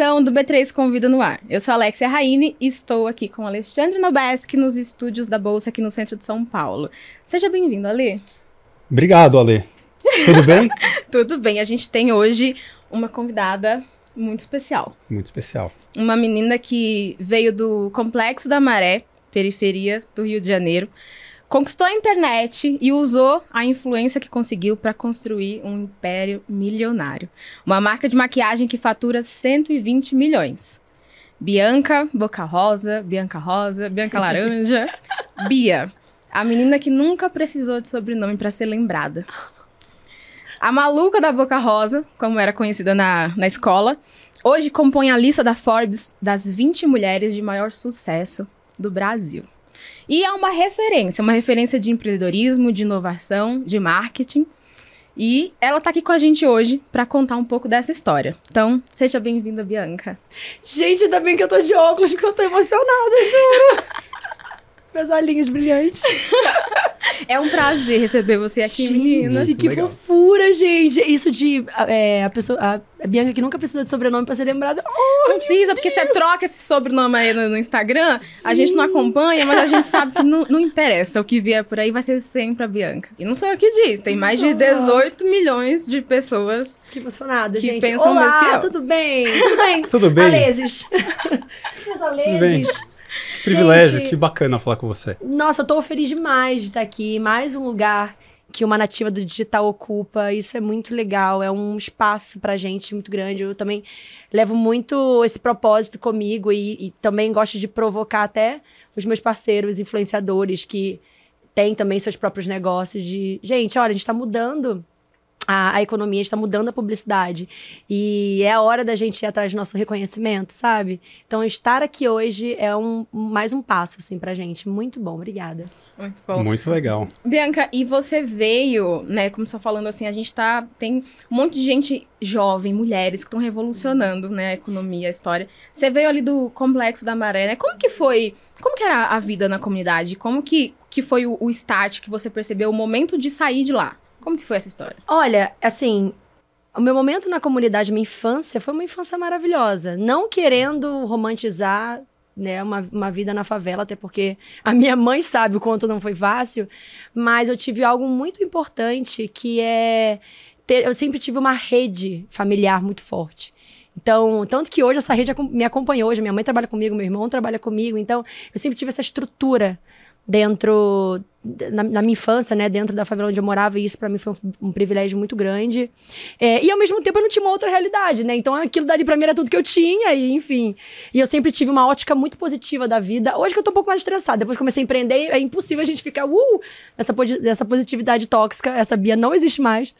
edição do B3 Convida no Ar. Eu sou Alexia Raine e estou aqui com Alexandre Nobeski nos estúdios da Bolsa aqui no centro de São Paulo. Seja bem-vindo, Ale. Obrigado, Ale. Tudo bem? Tudo bem. A gente tem hoje uma convidada muito especial. Muito especial. Uma menina que veio do Complexo da Maré, periferia do Rio de Janeiro, conquistou a internet e usou a influência que conseguiu para construir um império milionário. Uma marca de maquiagem que fatura 120 milhões. Bianca Boca Rosa, Bianca Rosa, Bianca Laranja, Bia, a menina que nunca precisou de sobrenome para ser lembrada. A maluca da Boca Rosa, como era conhecida na, na escola, hoje compõe a lista da Forbes das 20 mulheres de maior sucesso do Brasil. E é uma referência, uma referência de empreendedorismo, de inovação, de marketing. E ela está aqui com a gente hoje para contar um pouco dessa história. Então, seja bem-vinda, Bianca. Gente, ainda bem que eu tô de óculos, porque eu tô emocionada, juro. Meus olhinhos brilhantes. É um prazer receber você aqui, gente, menina. que legal. fofura, gente. Isso de é, a pessoa, a, a, Bianca que nunca precisou de sobrenome pra ser lembrada. Oh, não precisa, porque você troca esse sobrenome aí no, no Instagram, Sim. a gente não acompanha, mas a gente sabe que não, não, interessa. O que vier por aí vai ser sempre a Bianca. E não sou eu que diz, tem mais de 18 milhões de pessoas. Que emocionada, que gente. pensam Olá, mesmo que eu. tudo bem? Tudo bem? tudo bem? Aleses. Meus aleses. Privilégio, Gente, que bacana falar com você. Nossa, eu tô feliz demais de estar aqui. Mais um lugar que uma nativa do digital ocupa. Isso é muito legal, é um espaço pra gente muito grande. Eu também levo muito esse propósito comigo e, e também gosto de provocar até os meus parceiros influenciadores que têm também seus próprios negócios de, gente, olha, a gente tá mudando a, a economia está mudando a publicidade. E é a hora da gente ir atrás do nosso reconhecimento, sabe? Então, estar aqui hoje é um, mais um passo, assim, pra gente. Muito bom, obrigada. Muito bom. Muito legal. Bianca, e você veio, né, como você tá falando assim, a gente tá. Tem um monte de gente jovem, mulheres que estão revolucionando, né, a economia, a história. Você veio ali do Complexo da Maré, né? Como que foi. Como que era a vida na comunidade? Como que, que foi o, o start que você percebeu, o momento de sair de lá? Como que foi essa história? Olha, assim, o meu momento na comunidade, minha infância, foi uma infância maravilhosa. Não querendo romantizar né, uma, uma vida na favela, até porque a minha mãe sabe o quanto não foi fácil, mas eu tive algo muito importante que é ter, eu sempre tive uma rede familiar muito forte. Então, tanto que hoje essa rede me acompanhou hoje, minha mãe trabalha comigo, meu irmão trabalha comigo, então eu sempre tive essa estrutura dentro na, na, minha infância, né, dentro da favela onde eu morava, e isso para mim foi um, um, privilégio muito grande. É, e ao mesmo tempo eu não tinha uma outra realidade, né? Então aquilo dali para mim era tudo que eu tinha, e enfim. E eu sempre tive uma ótica muito positiva da vida. Hoje que eu tô um pouco mais estressada, depois que comecei a empreender, é impossível a gente ficar, uh, nessa, nessa positividade tóxica. Essa Bia não existe mais.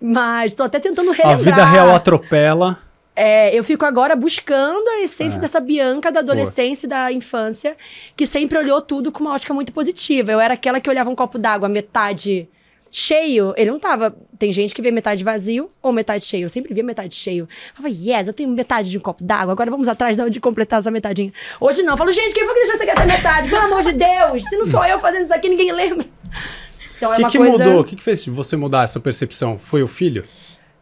Mas tô até tentando relembrar. A vida real atropela. É, eu fico agora buscando a essência é. dessa Bianca da adolescência e da infância, que sempre olhou tudo com uma ótica muito positiva. Eu era aquela que olhava um copo d'água metade cheio, ele não tava. Tem gente que vê metade vazio ou metade cheio. Eu sempre via metade cheio. Eu falava, yes, eu tenho metade de um copo d'água, agora vamos atrás de completar essa metadinha. Hoje não, eu falo, gente, quem foi que deixou você ter metade? Pelo amor de Deus, se não sou eu fazendo isso aqui, ninguém lembra. Então é que uma que coisa... mudou? O que, que fez você mudar essa percepção? Foi o filho?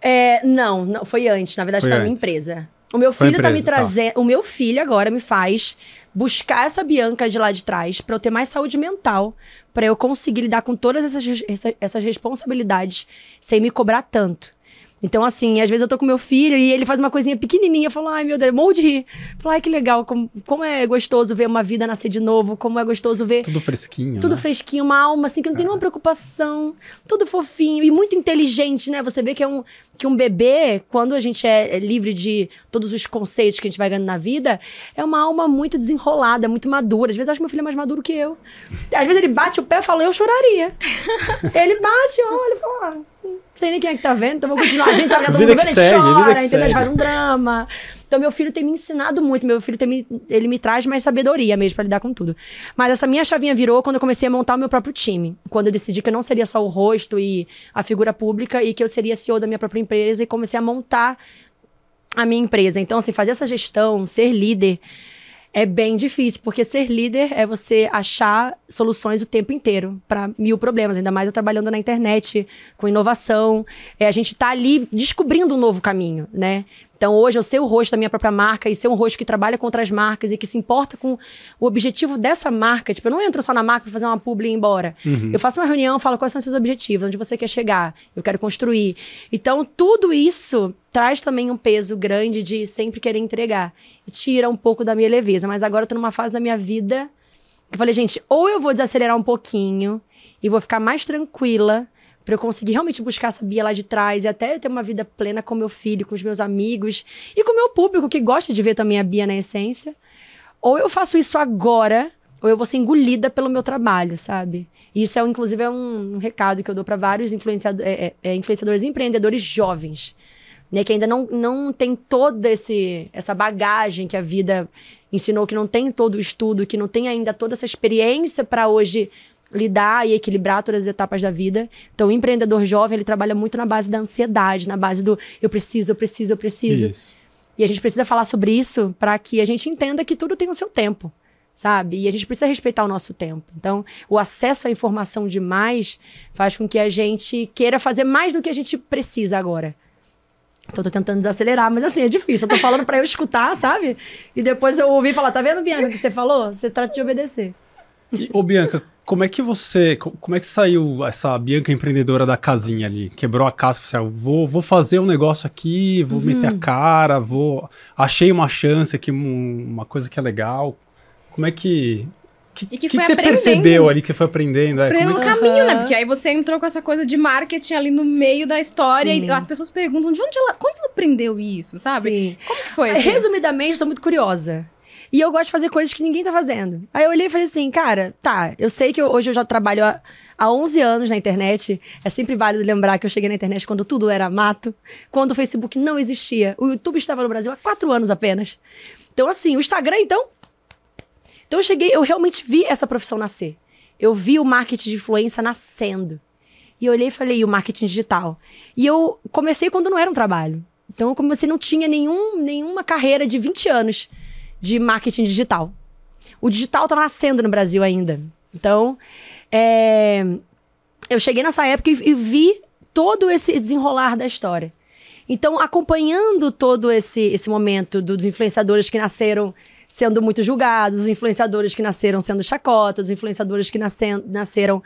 É, não, não, foi antes. Na verdade, foi, foi a minha empresa. O meu filho empresa, tá me trazendo. Tá. O meu filho agora me faz buscar essa Bianca de lá de trás para eu ter mais saúde mental, para eu conseguir lidar com todas essas, essas responsabilidades sem me cobrar tanto. Então, assim, às vezes eu tô com meu filho e ele faz uma coisinha pequenininha, eu falo, ai meu Deus, morro de rir. Eu falo, ai que legal, como, como é gostoso ver uma vida nascer de novo, como é gostoso ver. Tudo fresquinho. Tudo né? fresquinho, uma alma assim que não tem é. nenhuma preocupação, tudo fofinho e muito inteligente, né? Você vê que é um, que um bebê, quando a gente é, é livre de todos os conceitos que a gente vai ganhando na vida, é uma alma muito desenrolada, muito madura. Às vezes eu acho que meu filho é mais maduro que eu. Às vezes ele bate o pé e fala, eu choraria. ele bate, olha e fala, ah, sei nem quem é que tá vendo, então vou continuar. A gente sabe que tá todo mundo vendo, ele segue, chora, entendeu? A gente faz um drama. Então, meu filho tem me ensinado muito. Meu filho tem me, ele me traz mais sabedoria mesmo para lidar com tudo. Mas essa minha chavinha virou quando eu comecei a montar o meu próprio time. Quando eu decidi que eu não seria só o rosto e a figura pública e que eu seria CEO da minha própria empresa e comecei a montar a minha empresa. Então, assim, fazer essa gestão, ser líder é bem difícil, porque ser líder é você achar soluções o tempo inteiro para mil problemas, ainda mais eu trabalhando na internet, com inovação. É, a gente está ali descobrindo um novo caminho, né? Então, hoje eu sei o rosto da minha própria marca e ser um rosto que trabalha com outras marcas e que se importa com o objetivo dessa marca. Tipo, eu não entro só na marca para fazer uma publi e ir embora. Uhum. Eu faço uma reunião, falo quais são os seus objetivos, onde você quer chegar, eu quero construir. Então, tudo isso traz também um peso grande de sempre querer entregar. E tira um pouco da minha leveza. Mas agora eu tô numa fase da minha vida que eu falei, gente, ou eu vou desacelerar um pouquinho e vou ficar mais tranquila para eu conseguir realmente buscar essa Bia lá de trás e até ter uma vida plena com meu filho, com os meus amigos e com o meu público que gosta de ver também a Bia na essência. Ou eu faço isso agora, ou eu vou ser engolida pelo meu trabalho, sabe? Isso é, inclusive, é um, um recado que eu dou para vários influenciado é, é, é, influenciadores e empreendedores jovens, né? Que ainda não, não tem toda esse, essa bagagem que a vida ensinou, que não tem todo o estudo, que não tem ainda toda essa experiência para hoje lidar e equilibrar todas as etapas da vida. Então, o empreendedor jovem, ele trabalha muito na base da ansiedade, na base do eu preciso, eu preciso, eu preciso. Isso. E a gente precisa falar sobre isso para que a gente entenda que tudo tem o seu tempo, sabe? E a gente precisa respeitar o nosso tempo. Então, o acesso à informação demais faz com que a gente queira fazer mais do que a gente precisa agora. Então, tô tentando desacelerar, mas assim, é difícil. Eu tô falando para eu escutar, sabe? E depois eu ouvi falar, tá vendo, Bianca, o que você falou? Você trata de obedecer. E, ô, Bianca, como é que você. Como é que saiu essa Bianca empreendedora da casinha ali? Quebrou a casa, você, ah, vou, vou fazer um negócio aqui, vou uhum. meter a cara, vou. Achei uma chance aqui, uma coisa que é legal. Como é que. Que, que, que, que você percebeu ali que você foi aprendendo? É, aprendendo no é caminho, né? Porque aí você entrou com essa coisa de marketing ali no meio da história Sim. e as pessoas perguntam de onde ela, quando ela aprendeu isso, sabe? Sim. Como que foi? Assim? Resumidamente, sou muito curiosa. E eu gosto de fazer coisas que ninguém tá fazendo. Aí eu olhei e falei assim, cara, tá, eu sei que eu, hoje eu já trabalho há, há 11 anos na internet. É sempre válido lembrar que eu cheguei na internet quando tudo era mato, quando o Facebook não existia. O YouTube estava no Brasil há 4 anos apenas. Então, assim, o Instagram, então. Então eu cheguei, eu realmente vi essa profissão nascer. Eu vi o marketing de influência nascendo. E eu olhei e falei, e o marketing digital? E eu comecei quando não era um trabalho. Então, eu comecei, não tinha nenhum, nenhuma carreira de 20 anos de marketing digital. O digital tá nascendo no Brasil ainda. Então, é, eu cheguei nessa época e, e vi todo esse desenrolar da história. Então, acompanhando todo esse, esse momento dos influenciadores que nasceram sendo muito julgados, os influenciadores que nasceram sendo chacotas, os influenciadores que nascem, nasceram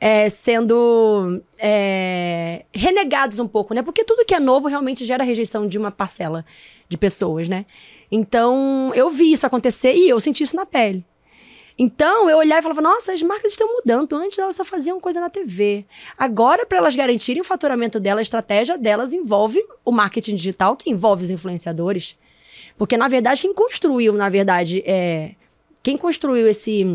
é, sendo é, renegados um pouco, né? Porque tudo que é novo realmente gera rejeição de uma parcela de pessoas, né? Então, eu vi isso acontecer e eu senti isso na pele. Então, eu olhava e falava, nossa, as marcas estão mudando. Antes elas só faziam coisa na TV. Agora, para elas garantirem o faturamento dela, a estratégia delas envolve o marketing digital, que envolve os influenciadores. Porque, na verdade, quem construiu, na verdade, é, quem construiu esse,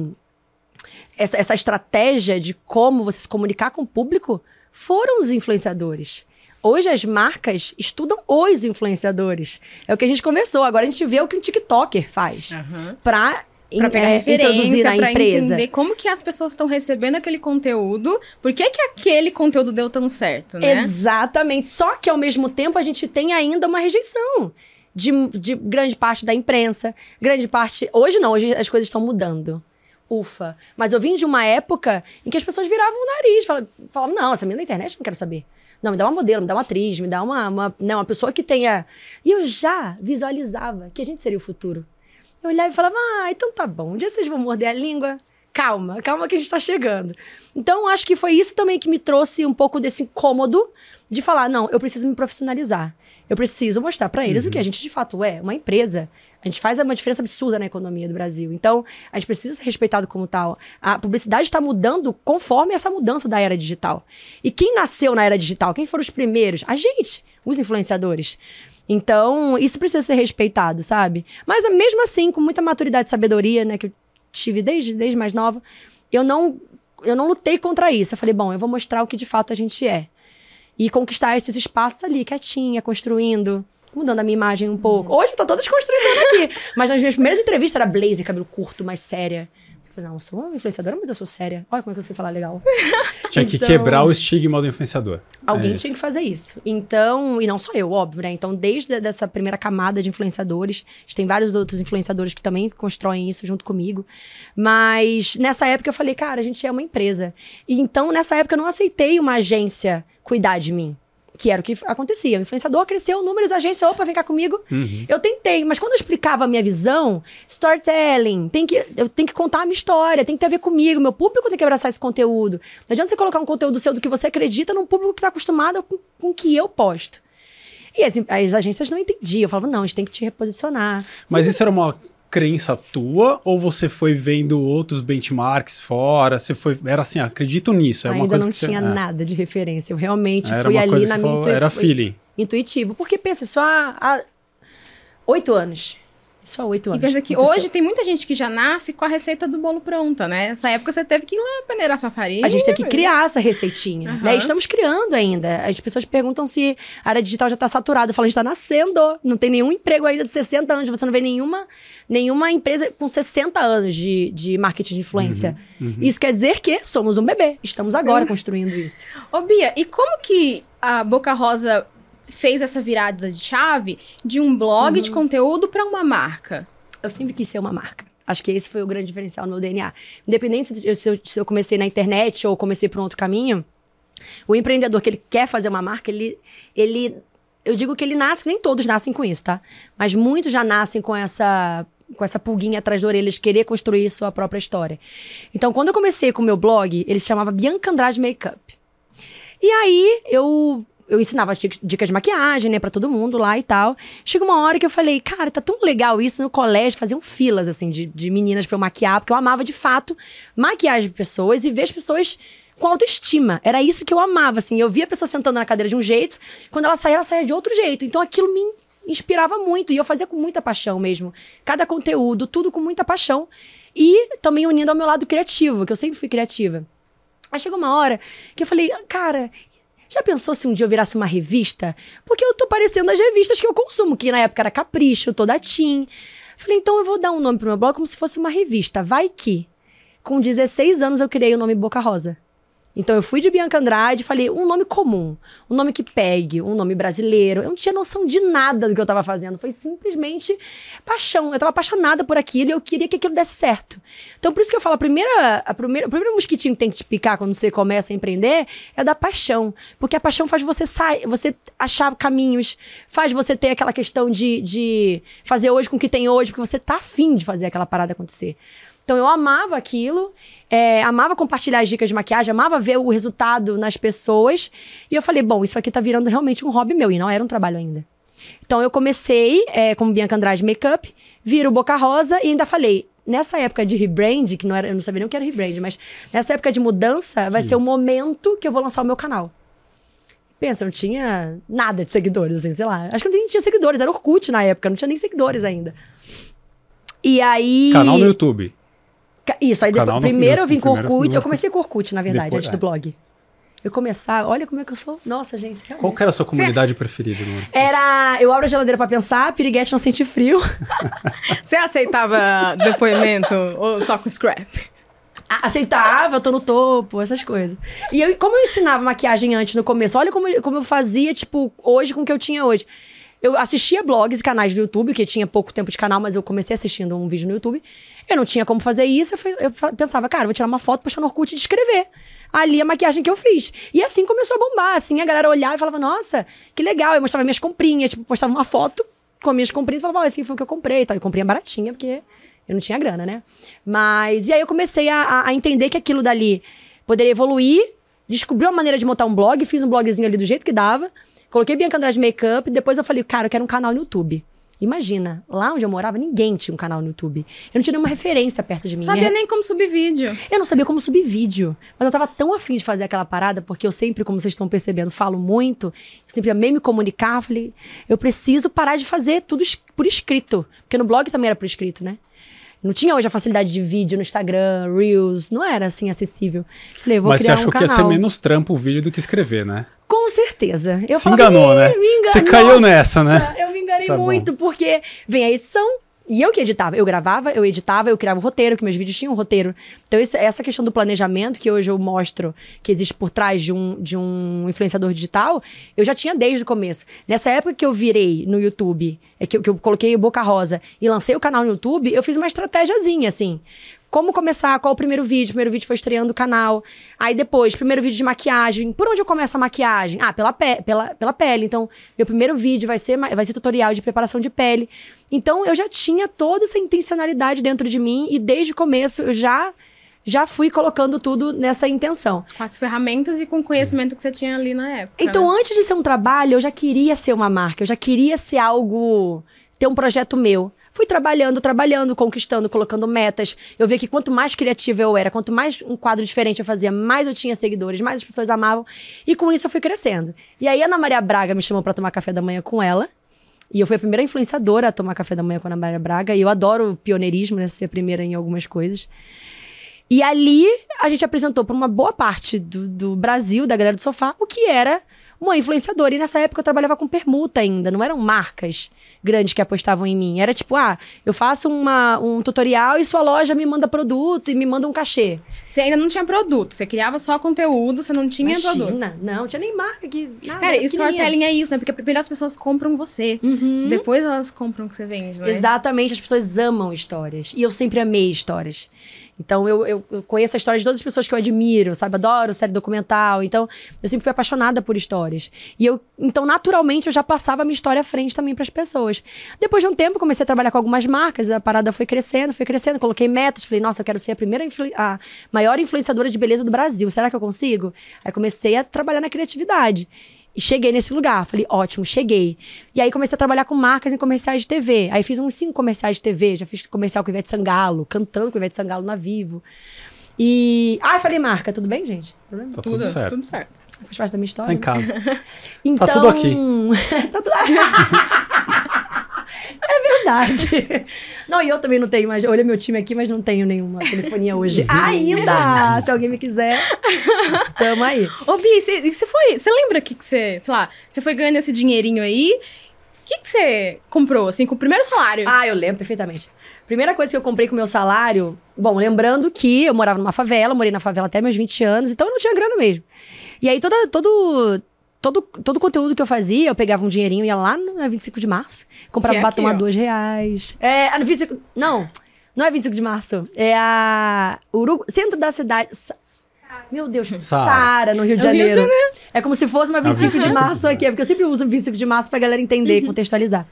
essa, essa estratégia de como você se comunicar com o público foram os influenciadores. Hoje as marcas estudam os influenciadores. É o que a gente conversou. Agora a gente vê o que um TikToker faz. Uhum. Para pegar é, referência, na empresa. entender como que as pessoas estão recebendo aquele conteúdo, por que que aquele conteúdo deu tão certo, né? Exatamente. Só que ao mesmo tempo a gente tem ainda uma rejeição de, de grande parte da imprensa, grande parte... Hoje não, hoje as coisas estão mudando. Ufa. Mas eu vim de uma época em que as pessoas viravam o nariz, falavam, falavam não, essa menina da internet não quero saber. Não, me dá uma modelo, me dá uma atriz, me dá uma, uma, né, uma pessoa que tenha. E eu já visualizava que a gente seria o futuro. Eu olhava e falava, ah, então tá bom, um dia vocês vão morder a língua. Calma, calma que a gente tá chegando. Então, acho que foi isso também que me trouxe um pouco desse incômodo de falar, não, eu preciso me profissionalizar. Eu preciso mostrar para eles uhum. o que a gente de fato é, uma empresa. A gente faz uma diferença absurda na economia do Brasil. Então, a gente precisa ser respeitado como tal. A publicidade está mudando conforme essa mudança da era digital. E quem nasceu na era digital? Quem foram os primeiros? A gente, os influenciadores. Então, isso precisa ser respeitado, sabe? Mas mesmo assim, com muita maturidade e sabedoria, né, que eu tive desde, desde mais nova, eu não eu não lutei contra isso. Eu falei, bom, eu vou mostrar o que de fato a gente é. E conquistar esses espaços ali, quietinha, construindo, mudando a minha imagem um pouco. Uhum. Hoje eu tô toda desconstruindo aqui. Mas nas minhas primeiras entrevistas era blazer, cabelo curto, mais séria. Falei, não, eu sou uma influenciadora, mas eu sou séria. Olha como é que sei falar legal. Tinha que então, quebrar o estigma do influenciador. Alguém é tinha que fazer isso. Então, e não só eu, óbvio, né? Então, desde essa primeira camada de influenciadores, tem vários outros influenciadores que também constroem isso junto comigo. Mas nessa época eu falei, cara, a gente é uma empresa. E então, nessa época, eu não aceitei uma agência cuidar de mim. Que era o que acontecia. O influenciador cresceu, números, agência, opa, vem cá comigo. Uhum. Eu tentei, mas quando eu explicava a minha visão, storytelling, tem que, eu tenho que contar a minha história, tem que ter a ver comigo, meu público tem que abraçar esse conteúdo. Não adianta você colocar um conteúdo seu do que você acredita num público que está acostumado com, com o que eu posto. E as, as agências não entendiam. Eu falava, não, a gente tem que te reposicionar. Mas isso era uma crença tua ou você foi vendo outros benchmarks fora? Você foi era assim, acredito nisso, é uma Ainda coisa não que você- tinha é. nada de referência. Eu realmente Era fui uma ali na você minha falou, intui- era feeling. intuitivo. Porque pensa, há, há oito anos. Isso há oito E anos. pensa que aconteceu. hoje tem muita gente que já nasce com a receita do bolo pronta, né? Nessa época você teve que ir lá peneirar sua farinha. A gente teve que criar essa receitinha, Aham. né? E Estamos criando ainda. As pessoas perguntam se a área digital já está saturada. Eu falo, a gente está nascendo. Não tem nenhum emprego ainda de 60 anos. Você não vê nenhuma, nenhuma empresa com 60 anos de, de marketing de influência. Uhum. Isso quer dizer que somos um bebê. Estamos agora construindo isso. Ô, Bia, e como que a Boca Rosa fez essa virada de chave de um blog Uhum. de conteúdo para uma marca? Eu sempre quis ser uma marca. Acho que esse foi o grande diferencial no meu DNA. Independente se eu, se eu- comecei na internet ou comecei por um outro caminho, o empreendedor que ele quer fazer uma marca, ele, ele. Eu digo que ele nasce, nem todos nascem com isso, tá? Mas muitos já nascem com essa. Com essa pulguinha atrás da orelha de querer construir sua própria história. Então, quando eu comecei com o meu blog, ele se chamava Bianca Andrade Makeup. E aí, eu, eu ensinava dic- dicas de maquiagem, né, pra todo mundo lá e tal. Chega uma hora que eu falei, cara, tá tão legal isso no colégio, faziam filas, assim, de, de meninas pra eu maquiar, porque eu amava, de fato, maquiagem de pessoas e ver as pessoas com autoestima. Era isso que eu amava, assim. Eu via a pessoa sentando na cadeira de um jeito, quando ela saía, ela saía de outro jeito. Então, aquilo me inspirava muito e eu fazia com muita paixão mesmo. Cada conteúdo, tudo com muita paixão. E também unindo ao meu lado criativo, que eu sempre fui criativa. Aí chegou uma hora que eu falei, cara, já pensou se um dia eu virasse uma revista? Porque eu tô parecendo as revistas que eu consumo, que na época era Capricho, Toda Tim. Falei, então eu vou dar um nome pro meu blog como se fosse uma revista. Vai que. Com 16 anos eu criei o nome Boca Rosa. Então eu fui de Bianca Andrade e falei um nome comum, um nome que pegue, um nome brasileiro. Eu não tinha noção de nada do que eu tava fazendo. Foi simplesmente paixão. Eu tava apaixonada por aquilo e eu queria que aquilo desse certo. Então por isso que eu falo, a primeira, a primeira, o primeiro mosquitinho que tem que te picar quando você começa a empreender é da paixão. Porque a paixão faz você sair, você achar caminhos, faz você ter aquela questão de, de fazer hoje com o que tem hoje, porque você tá afim de fazer aquela parada acontecer. Então eu amava aquilo, é, amava compartilhar as dicas de maquiagem, amava ver o resultado nas pessoas. E eu falei, bom, isso aqui tá virando realmente um hobby meu, e não era um trabalho ainda. Então eu comecei é, como Bianca Andrade Makeup, viro Boca Rosa e ainda falei, nessa época de rebrand, que não era, eu não sabia nem o que era rebrand, mas nessa época de mudança, vai Sim. ser o momento que eu vou lançar o meu canal. Pensa, eu não tinha nada de seguidores, assim, sei lá. Acho que eu nem tinha seguidores, era Orkut na época, não tinha nem seguidores ainda. E aí. Canal no YouTube. Isso, aí depois, primeiro eu vim com Orkut. Eu comecei com Orkut, na verdade, Depois, antes é. do blog. Eu começar, olha como é que eu sou. Nossa, gente. realmente. Qual que era a sua comunidade preferida? No... Era. Eu abro a geladeira pra pensar, piriguete não sente frio. Você aceitava depoimento ou só com scrap? Aceitava, eu tô no topo, essas coisas. E eu, como eu ensinava maquiagem antes no começo, olha como, como eu fazia, tipo, hoje com o que eu tinha hoje. Eu assistia blogs e canais do YouTube, que tinha pouco tempo de canal, mas eu comecei assistindo um vídeo no YouTube. Eu não tinha como fazer isso, eu, fui- eu pensava, cara, vou tirar uma foto, postar no Orkut e descrever ali a maquiagem que eu fiz. E assim começou a bombar, assim, a galera olhava e falava, nossa, que legal. Eu mostrava minhas comprinhas, tipo, postava uma foto com as minhas comprinhas e falava, ó, esse aqui foi o que eu comprei e tal. E comprinha baratinha, porque eu não tinha grana, né? Mas, e aí eu comecei a- a entender que aquilo dali poderia evoluir, descobri uma maneira de montar um blog, fiz um blogzinho ali do jeito que dava, coloquei Bianca Andrade Makeup, depois eu falei, cara, eu quero um canal no YouTube. Imagina, lá onde eu morava, ninguém tinha um canal no YouTube. Eu não tinha nenhuma referência perto de mim. Sabia Minha- nem como subir vídeo. eu não sabia como subir vídeo. Mas eu tava tão afim de fazer aquela parada, porque eu sempre, como vocês estão percebendo, falo muito. Eu sempre amei me comunicar. Falei, eu preciso parar de fazer tudo por escrito. Porque no blog também era por escrito, né? Não tinha hoje a facilidade de vídeo no Instagram, Reels, não era assim acessível. Falei, vou Mas você criar achou um que ia canal. ser menos trampo o vídeo do que escrever, né? Com certeza. Eu Se falava, enganou, "Ih, né? Me enganou. Você caiu nessa, né? Eu me enganei Tá bom. muito, porque vem a edição. E eu que editava. Eu gravava, eu editava, eu criava o roteiro, que meus vídeos tinham um roteiro. Então, esse- essa questão do planejamento, que hoje eu mostro que existe por trás de um, de um influenciador digital, eu já tinha desde o começo. Nessa época que eu virei no YouTube é que, que eu coloquei Boca Rosa e lancei o canal no YouTube, eu fiz uma estratégiazinha, assim. Como começar, qual o primeiro vídeo? O primeiro vídeo foi estreando o canal. Aí depois, primeiro vídeo de maquiagem. Por onde eu começo a maquiagem? Ah, pela, pe pela, pela pele. Então, meu primeiro vídeo vai ser, vai ser tutorial de preparação de pele. Então, eu já tinha toda essa intencionalidade dentro de mim e desde o começo eu já, já fui colocando tudo nessa intenção. Com as ferramentas e com o conhecimento que você tinha ali na época. Então, né? antes de ser um trabalho, eu já queria ser uma marca, eu já queria ser algo, ter um projeto meu. Fui trabalhando, trabalhando, conquistando, colocando metas. Eu vi que quanto mais criativa eu era, quanto mais um quadro diferente eu fazia, mais eu tinha seguidores, mais as pessoas amavam. E com isso eu fui crescendo. E aí a Ana Maria Braga me chamou pra tomar café da manhã com ela. E eu fui a primeira influenciadora a tomar café da manhã com a Ana Maria Braga. E eu adoro pioneirismo, né? Ser a primeira em algumas coisas. E ali a gente apresentou para uma boa parte do, do Brasil, da galera do sofá, o que era uma influenciadora. E nessa época eu trabalhava com permuta ainda, não eram marcas grandes que apostavam em mim. Era tipo, ah, eu faço uma, um tutorial e sua loja me manda produto e me manda um cachê. Você ainda não tinha produto, você criava só conteúdo, você não tinha produto. Imagina, não, não tinha nem marca que. Nada, Cara, storytelling é isso, né? Porque primeiro as pessoas compram você. Uhum. Depois elas compram o que você vende, né? Exatamente, as pessoas amam histórias. E eu sempre amei histórias. Então, eu, eu, conheço a história de todas as pessoas que eu admiro, sabe? Adoro série documental. Então, eu sempre fui apaixonada por histórias. E eu, então, naturalmente, eu já passava a minha história à frente também para as pessoas. Depois de um tempo, comecei a trabalhar com algumas marcas, a parada foi crescendo, foi crescendo. Coloquei metas, falei, nossa, eu quero ser a primeira, a maior influenciadora de beleza do Brasil. Será que eu consigo? Aí comecei a trabalhar na criatividade. E cheguei nesse lugar. Falei, ótimo, cheguei. E aí comecei a trabalhar com marcas em comerciais de TV. Aí fiz uns cinco comerciais de TV. Já fiz comercial com Ivete Sangalo, cantando com Ivete Sangalo na Vivo. E. Ai, falei marca, tudo bem, gente? Tá tudo, certo. Tudo certo. Faz parte da minha história. Tá em casa. Então... tudo aqui. tá tudo É verdade. Não, e eu também não tenho mais. Olha meu time aqui, mas não tenho nenhuma telefonia hoje. Ainda! Se alguém me quiser, tamo aí. Ô, Bi, você foi. Você lembra que, que você, sei lá, você foi ganhando esse dinheirinho aí? O que, que você comprou, assim, com o primeiro salário? Ah, eu lembro perfeitamente. Primeira coisa que eu comprei com o meu salário. Bom, lembrando que eu morava numa favela, morei na favela até meus 20 anos, então eu não tinha grana mesmo. E aí, toda, todo. Todo, todo o conteúdo que eu fazia, eu pegava um dinheirinho, ia lá na 25 de março, comprava é batom aqui, a dois reais. É, a 25. Não, não é 25 de março. É a. Urugu, centro da cidade. Meu Deus. Saara, no Rio de No Rio de Janeiro. É como se fosse uma 25 de 25 março aqui, é porque eu sempre uso 25 de março pra galera entender, contextualizar.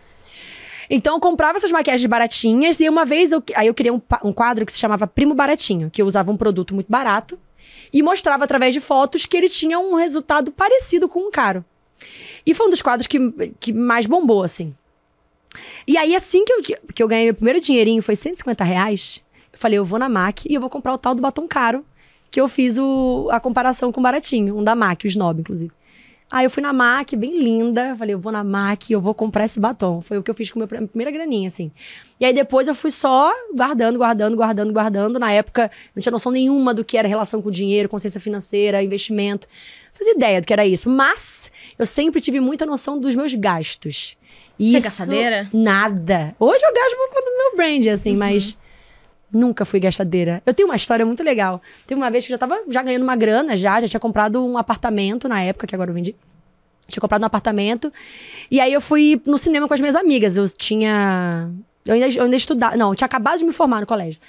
Então eu comprava essas maquiagens baratinhas e uma vez eu, aí eu criei um, um quadro que se chamava Primo Baratinho, que eu usava um produto muito barato e mostrava através de fotos que ele tinha um resultado parecido com um caro. E foi um dos quadros que, que mais bombou, assim. E aí, assim que eu, que- eu ganhei meu primeiro dinheirinho, foi 150 reais, eu falei, eu vou na MAC e eu vou comprar o tal do batom caro, que eu fiz o, a comparação com o baratinho, um da MAC, o Snob, inclusive. Aí eu fui na MAC, bem linda. Falei, eu vou na MAC e eu vou comprar esse batom. Foi o que eu fiz com a minha primeira graninha, assim. E aí depois eu fui só guardando, guardando, guardando, guardando. Na época, não tinha noção nenhuma do que era relação com dinheiro, consciência financeira, investimento. Não fazia ideia do que era isso. Mas eu sempre tive muita noção dos meus gastos. E Você é isso- gastadeira? Nada. Hoje eu gasto por conta do meu brand, assim, mas nunca fui gastadeira. Eu tenho uma história muito legal. Teve uma vez que eu já tava já ganhando uma grana, já, já tinha comprado um apartamento na época, que agora eu vendi. Tinha comprado um apartamento. E aí eu fui no cinema com as minhas amigas. Eu tinha. Eu ainda, eu ainda estudava. Não, eu tinha acabado de me formar no colégio.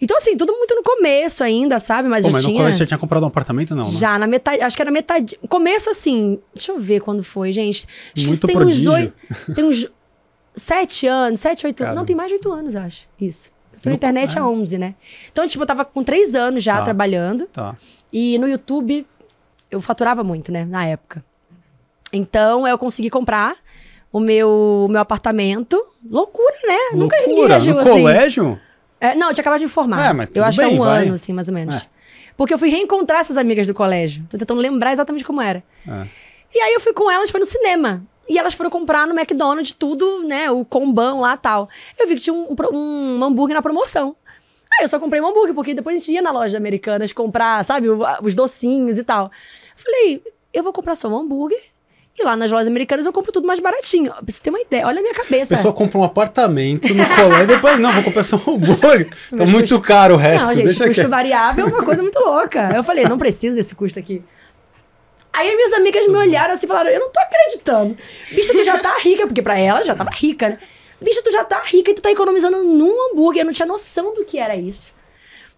Então, assim, tudo muito no começo ainda, sabe? Mas Pô, eu mas no tinha. colégio você tinha comprado um apartamento, não, né? Já na metade, acho que era metade. Começo assim, deixa eu ver quando foi, gente. Acho que Muito isso tem prodígio. uns oito. Tem uns sete anos, sete, oito anos. Não, tem mais de oito anos, acho. Isso. Tô na No- internet é. há 11, né? Então, tipo, eu tava com três anos já Tá. trabalhando. Tá. E no YouTube, eu faturava muito, né? Na época. Então, eu consegui comprar o meu, meu apartamento. Loucura, né? Nunca ninguém Loucura. reagiu no assim. colégio? É, não, eu tinha acabado de me formar. É, mas eu acho que é bem, um vai. ano, assim, mais ou menos. É. Porque eu fui reencontrar essas amigas do colégio. Tô tentando lembrar exatamente como era. É. E aí eu fui com elas, foi no cinema. E elas foram comprar no McDonald's tudo, né? O combão lá tal. Eu vi que tinha um, pro- um hambúrguer na promoção. Aí eu só comprei um hambúrguer, porque depois a gente ia na loja americanas comprar, sabe, os docinhos e tal. Falei, eu vou comprar só um hambúrguer. E lá nas lojas americanas eu compro tudo mais baratinho. Pra você ter uma ideia, olha a minha A cabeça. pessoa compra um apartamento no colégio e depois, não, vou comprar só um hambúrguer. Tá muito custo- caro o resto, Não, gente, custo aqui. variável é uma coisa muito louca. Eu falei, não preciso desse custo aqui. Aí as minhas amigas me olharam assim e falaram: Eu não tô acreditando. Bicha, tu já tá rica, porque pra ela já tava rica, né? Bicha, tu já tá rica e tu tá economizando num hambúrguer. Eu não tinha noção do que era isso.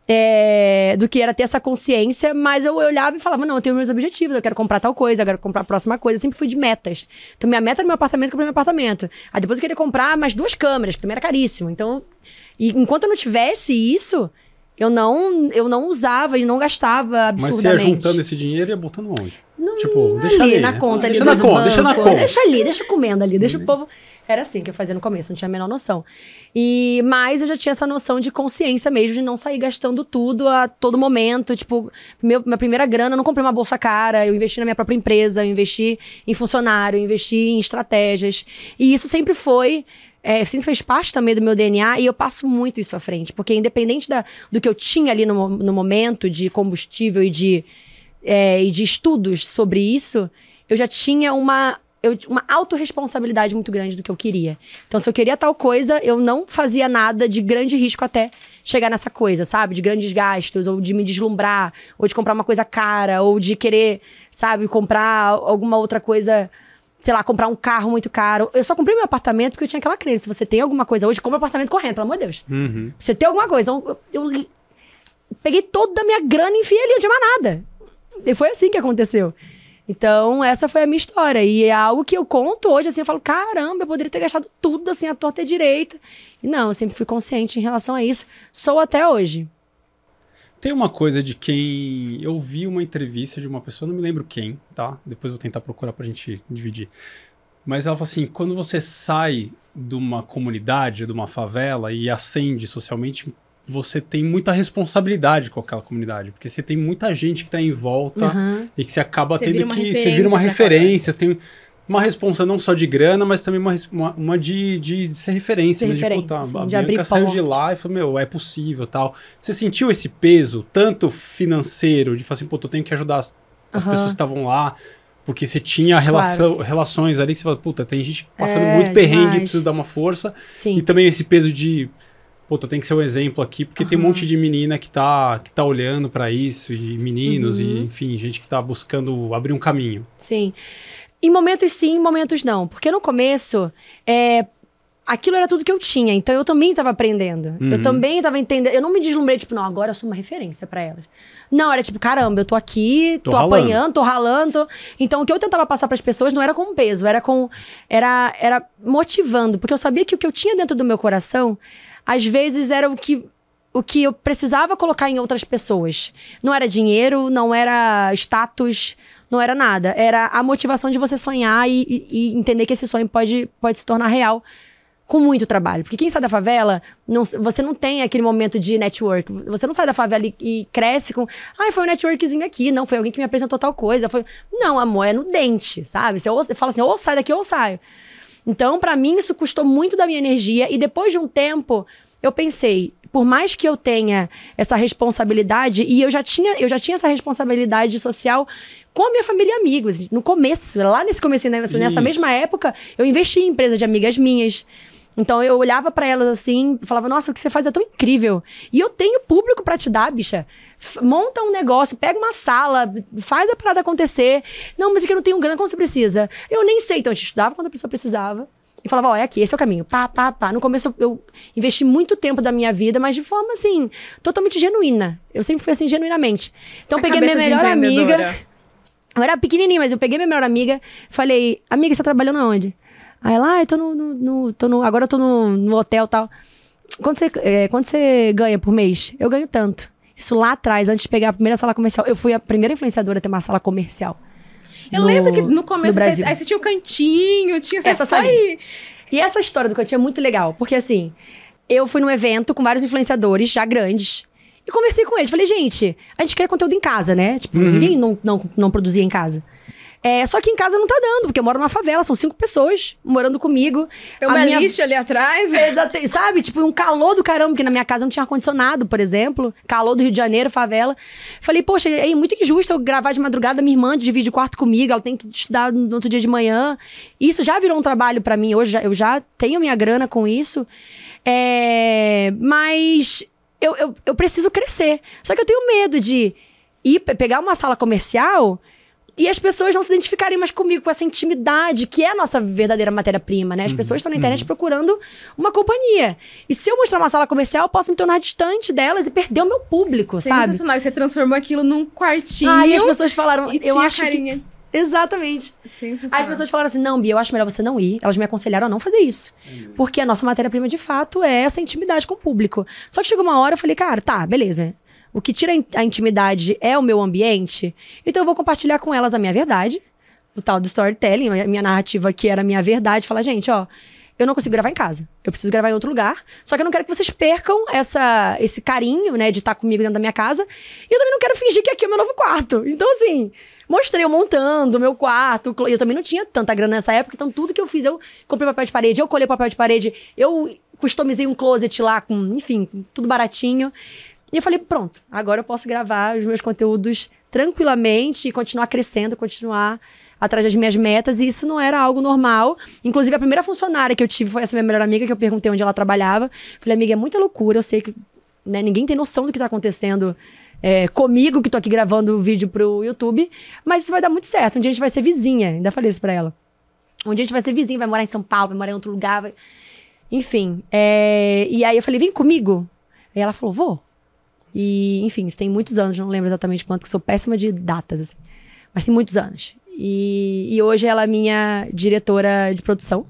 É, do que era ter essa consciência, mas eu olhava e falava: não, eu tenho meus objetivos, eu quero comprar tal coisa, eu quero comprar a próxima coisa. Eu sempre fui de metas. Então, minha meta era meu apartamento, comprei meu apartamento. Aí depois eu queria comprar mais duas câmeras, que também era caríssimo. Então, e enquanto eu não tivesse isso, eu não, eu não usava e não gastava absurdamente. Mas você ia juntando esse dinheiro e ia botando onde? Não, tipo, ali, deixa ali. na conta ali deixa do na conta, banco. deixa na conta. Deixa ali, deixa comendo ali, deixa o povo. Era assim que eu fazia no começo, não tinha a menor noção. E mas eu já tinha essa noção de consciência mesmo de não sair gastando tudo a todo momento, tipo, meu, minha primeira grana, eu não comprei uma bolsa cara, eu investi na minha própria empresa, eu investi em funcionário, eu investi em estratégias. E isso sempre foi é, sempre fez parte também do meu DNA e eu passo muito isso à frente, porque independente da, do que eu tinha ali no, no momento de combustível e de, é, e de estudos sobre isso, eu já tinha uma, eu, uma autorresponsabilidade muito grande do que eu queria. Então, se eu queria tal coisa, eu não fazia nada de grande risco até chegar nessa coisa, sabe? De grandes gastos, ou de me deslumbrar, ou de comprar uma coisa cara, ou de querer, sabe, comprar alguma outra coisa sei lá, comprar um carro muito caro. Eu só comprei meu apartamento porque eu tinha aquela crença. Se você tem alguma coisa hoje, compra um apartamento correndo, pelo amor de Deus. Uhum. Você tem alguma coisa. Então, eu, eu peguei toda a minha grana e enfiei ali, não tinha mais nada. E foi assim que aconteceu. Então, essa foi a minha história. E é algo que eu conto hoje, assim, eu falo, caramba, eu poderia ter gastado tudo, assim, a torta e direita. E não, eu sempre fui consciente em relação a isso. Sou até hoje. Tem uma coisa de quem. Eu vi uma entrevista de uma pessoa, não me lembro quem, tá? Depois vou tentar procurar pra gente dividir. Mas ela falou assim: quando você sai de uma comunidade, de uma favela e ascende socialmente, você tem muita responsabilidade com aquela comunidade, porque você tem muita gente que tá em volta Uhum. e que você acaba Você tendo que. Você vira uma referência, tem uma responsa não só de grana, mas também uma, uma, uma de, de ser referência. Ser né? referência, de, puta, sim, a de Bianca saiu de lá e falou, meu, é possível tal. Você sentiu esse peso, tanto financeiro, de falar assim, pô, eu tenho que ajudar as, as pessoas que estavam lá, porque você tinha relação, relações ali que você fala, puta, tem gente passando É, muito perrengue, demais. preciso dar uma força. Sim. E também esse peso de, puta, tem que ser um exemplo aqui, porque tem um monte de menina que tá, que tá olhando pra isso, e meninos, Uhum. e enfim, gente que tá buscando abrir um caminho. Sim. Em momentos sim, em momentos não. Porque no começo, é, aquilo era tudo que eu tinha. Então eu também estava aprendendo. Uhum. Eu também estava entendendo. Eu não me deslumbrei, tipo, não, agora eu sou uma referência para elas. Não, era tipo, caramba, eu tô aqui, Tô tô, apanhando, tô ralando. tô- Então o que eu tentava passar para as pessoas não era com peso, era com. Era, era motivando. Porque eu sabia que o que eu tinha dentro do meu coração, às vezes era o que. O que eu precisava colocar em outras pessoas. Não era dinheiro, não era status, não era nada. Era a motivação de você sonhar e, e- e entender que esse sonho pode, pode se tornar real com muito trabalho. Porque quem sai da favela, não- você não tem aquele momento de network. Você não sai da favela e, e cresce com. Ai, foi um networkzinho aqui. Não, foi alguém que me apresentou tal coisa. Foi... Não, amor, é no dente, sabe? Você, ou, você fala assim, ou sai daqui ou saio. Então, pra mim, isso custou muito da minha energia. E depois de um tempo, eu pensei, por mais que eu tenha essa responsabilidade, e eu já tinha, eu já tinha essa responsabilidade social com a minha família e amigos. No começo, lá nesse começo, nessa, nessa mesma época, eu investi em empresa de amigas minhas. Então eu olhava pra elas assim, falava: "Nossa, o que você faz é tão incrível". E eu tenho público pra te dar, bicha. F- monta um negócio, pega uma sala, faz a parada acontecer. Não, mas é que eu não tenho grana, como você precisa? Eu nem sei, então a gente estudava quando a pessoa precisava. E falava, ó, é aqui, esse é o caminho. Pá, pá, pá. No começo eu, eu investi muito tempo da minha vida, mas de forma assim, totalmente genuína. Eu sempre fui assim, genuinamente. Então A peguei minha melhor amiga. Eu era pequenininha, mas eu peguei minha melhor amiga, falei, amiga, você tá trabalhando aonde? Aí ela, ah, eu tô no, no- no- tô no- agora eu tô no, no hotel e tal. Quanto você, é, quanto você ganha por mês? Eu ganho tanto. Isso lá atrás, antes de pegar a primeira sala comercial. Eu fui a primeira influenciadora a ter uma sala comercial. Eu no- lembro que no começo no você, aí você tinha o cantinho, tinha Essa sabe? E essa história do cantinho é muito legal, porque assim, eu fui num evento com vários influenciadores já grandes. E conversei com eles. Falei, gente, a gente quer conteúdo em casa, né? Tipo, Uhum. ninguém não, não, não produzia em casa. É, só que em casa não tá dando, porque eu moro numa favela, são cinco pessoas morando comigo. Tem uma minha- lista ali atrás. Exato, sabe? Tipo, um calor do caramba, porque na minha casa não tinha ar-condicionado, por exemplo. Calor do Rio de Janeiro, favela. Falei, poxa, é muito injusto eu gravar de madrugada, minha irmã divide o quarto comigo, ela tem que estudar no outro dia de manhã. Isso já virou um trabalho pra mim hoje, eu já tenho minha grana com isso. É, mas eu, eu, eu preciso crescer. Só que eu tenho medo de ir pe- pegar uma sala comercial e as pessoas não se identificarem mais comigo, com essa intimidade, que é a nossa verdadeira matéria-prima, né? As Uhum, pessoas estão na internet procurando uma companhia. E se eu mostrar uma sala comercial, eu posso me tornar distante delas e perder o meu público, sabe? Sensacional. Você transformou aquilo num quartinho. Ah, e as pessoas falaram, e eu tinha acho que... carinha. Exatamente. Sensacional. As pessoas falaram assim: não, Bia, eu acho melhor você não ir. Elas me aconselharam a não fazer isso. Porque a nossa matéria-prima, de fato, é essa intimidade com o público. Só que chegou uma hora eu falei, cara, tá, beleza. O que tira a in- a intimidade é o meu ambiente. Então eu vou compartilhar com elas a minha verdade. O tal do storytelling, a minha narrativa que era a minha verdade. Falar, gente, ó. Eu não consigo gravar em casa. Eu preciso gravar em outro lugar. Só que eu não quero que vocês percam essa, esse carinho, né, de estar comigo dentro da minha casa. E eu também não quero fingir que aqui é o meu novo quarto. Então, assim, mostrei eu montando o meu quarto. Eu também não tinha tanta grana nessa época, então tudo que eu fiz, eu comprei papel de parede, eu colhei papel de parede, eu customizei um closet lá com, enfim, tudo baratinho. E eu falei, pronto, agora eu posso gravar os meus conteúdos tranquilamente e continuar crescendo, continuar atrás das minhas metas, e isso não era algo normal. Inclusive, a primeira funcionária que eu tive foi essa minha melhor amiga, que eu perguntei onde ela trabalhava. Falei, amiga, é muita loucura, eu sei que né, ninguém tem noção do que tá acontecendo é, comigo, que tô aqui gravando o vídeo pro YouTube, mas isso vai dar muito certo. Um dia a gente vai ser vizinha, ainda falei isso pra ela. Um dia a gente vai ser vizinha, vai morar em São Paulo, vai morar em outro lugar, vai... Enfim, é, e aí eu falei, vem comigo. Aí ela falou, vou. E, enfim, isso tem muitos anos, não lembro exatamente quanto, que sou péssima de datas, assim. Mas tem muitos anos. E, e hoje ela é minha diretora de produção.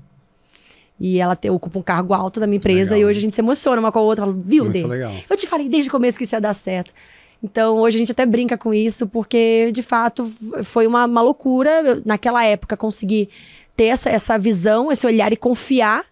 E ela te, ocupa um cargo alto da minha empresa. Legal. E hoje a gente se emociona uma com a outra. Fala, viu, Muito Dê? legal. Eu te falei desde o começo que isso ia dar certo. Então, hoje a gente até brinca com isso, porque, de fato, foi uma, uma loucura. Eu, naquela época, conseguir ter essa, essa visão, esse olhar e confiar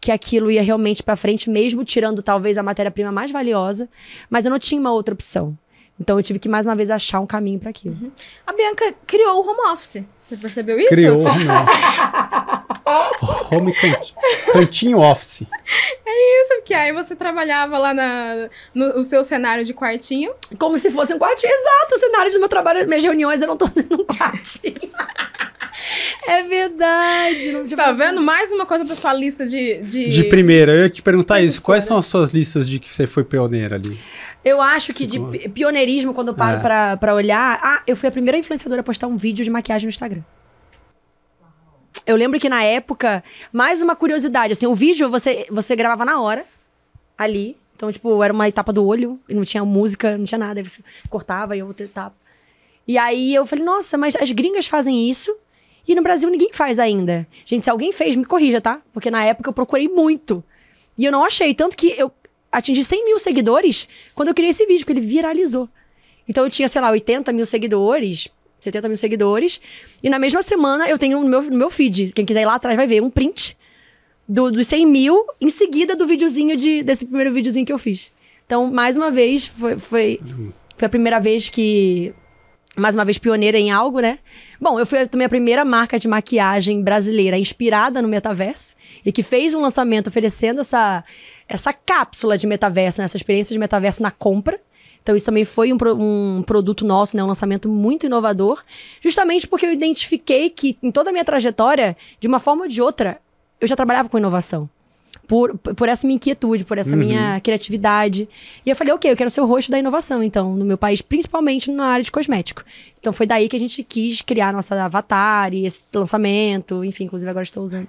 que aquilo ia realmente pra frente, mesmo tirando talvez a matéria-prima mais valiosa. Mas eu não tinha uma outra opção. Então, eu tive que, mais uma vez, achar um caminho para aquilo. A Bianca criou o home office. Você percebeu isso? Criou home office. home canti- cantinho office. Isso, que aí você trabalhava lá na, no, no seu cenário de quartinho. Como se fosse um quartinho. Exato, o cenário do meu trabalho, minhas reuniões, eu não tô num quartinho. É verdade. Não Tá vendo? Mais uma coisa pra sua lista de... De, De primeira, eu ia te perguntar isso. Quais são as suas listas de que você foi pioneira ali? Eu acho que de pioneirismo, quando eu paro É. pra, pra olhar. Ah, eu fui a primeira influenciadora a postar um vídeo de maquiagem no Instagram. Eu lembro que na época, mais uma curiosidade, assim, o vídeo você, você gravava na hora, ali. Então, tipo, era uma etapa do olho, e não tinha música, não tinha nada. Aí você cortava e eu outra etapa. E aí eu falei, nossa, mas as gringas fazem isso e no Brasil ninguém faz ainda. Gente, se alguém fez, me corrija, tá? Porque na época eu procurei muito. E eu não achei. Tanto que eu atingi 100 mil seguidores quando eu criei esse vídeo, porque ele viralizou. Então eu tinha, sei lá, 80 mil seguidores, 70 mil seguidores. E na mesma semana eu tenho no meu, no meu feed. Quem quiser ir lá atrás vai ver um print do, dos 100 mil em seguida do videozinho de, desse primeiro videozinho que eu fiz. Então, mais uma vez, foi, foi, foi a primeira vez que. Mais uma vez, pioneira em algo, né? Bom, eu fui também a primeira marca de maquiagem brasileira inspirada no metaverso e que fez um lançamento oferecendo essa, essa cápsula de metaverso, né? essa experiência de metaverso na compra. Então, isso também foi um, um produto nosso, né? Um lançamento muito inovador. Justamente porque eu identifiquei que, em toda a minha trajetória, de uma forma ou de outra, eu já trabalhava com inovação. Por, por essa minha inquietude, por essa Uhum. minha criatividade. E eu falei, ok, eu quero ser o rosto da inovação, então, no meu país, principalmente na área de cosmético. Então, foi daí que a gente quis criar nossa avatar e esse lançamento. Enfim, inclusive agora estou usando.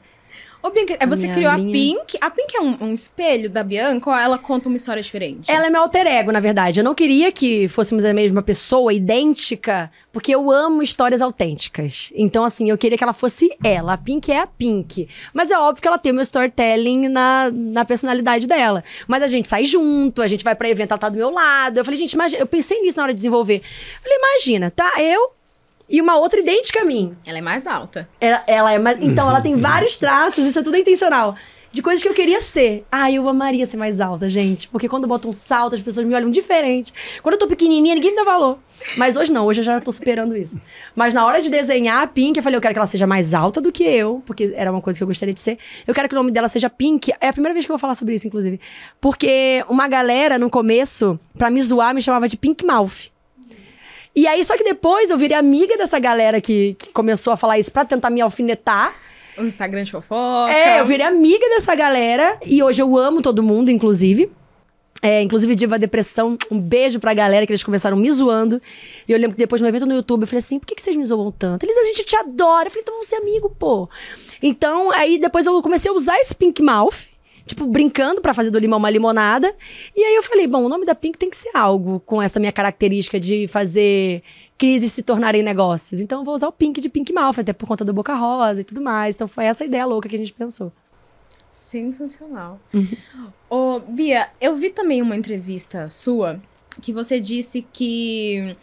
Ô, Bianca, A você criou a linha. Pink. A Pink é um, um espelho da Bianca ou ela conta uma história diferente? Ela é meu alter ego, na verdade. Eu não queria que fôssemos a mesma pessoa, idêntica, porque eu amo histórias autênticas. Então, assim, eu queria que ela fosse ela. A Pink é a Pink. Mas é óbvio que ela tem o meu storytelling na, na personalidade dela. Mas a gente sai junto, a gente vai pra evento, ela tá do meu lado. Eu falei, gente, imagina, eu pensei nisso na hora de desenvolver. Falei, imagina, tá? Eu e uma outra idêntica a mim. Ela é mais alta. Ela, ela é. ma- Então, ela tem vários traços, isso é tudo intencional. De coisas que eu queria ser. Ah, eu amaria ser mais alta, gente. Porque quando eu boto um salto, as pessoas me olham diferente. Quando eu tô pequenininha, ninguém me dá valor. Mas hoje não, hoje eu já tô superando isso. Mas na hora de desenhar a Pink, eu falei, eu quero que ela seja mais alta do que eu, porque era uma coisa que eu gostaria de ser. Eu quero que o nome dela seja Pink. É a primeira vez que eu vou falar sobre isso, inclusive. Porque uma galera, no começo, pra me zoar, me chamava de Pink Mouth. E aí, só que depois eu virei amiga dessa galera que, que começou a falar isso pra tentar me alfinetar. O Instagram de fofoca. É, eu virei amiga dessa galera e hoje eu amo todo mundo, inclusive. É, inclusive, Diva Depressão, um beijo pra galera que eles começaram me zoando. E eu lembro que depois no evento no YouTube eu falei assim: por que, que vocês me zoam tanto? Eles, a gente te adora. Eu falei, então vamos ser amigo, pô. Então, aí depois eu comecei a usar esse Pink Mouth tipo, brincando para fazer do limão uma limonada. E aí eu falei, bom, o nome da Pink tem que ser algo com essa minha característica de fazer crises se tornarem negócios. Então eu vou usar o Pink de Pink Mouth, até por conta do Boca Rosa e tudo mais. Então foi essa ideia louca que a gente pensou. Sensacional. Uhum. Ô, Bia, eu vi também uma entrevista sua que você disse que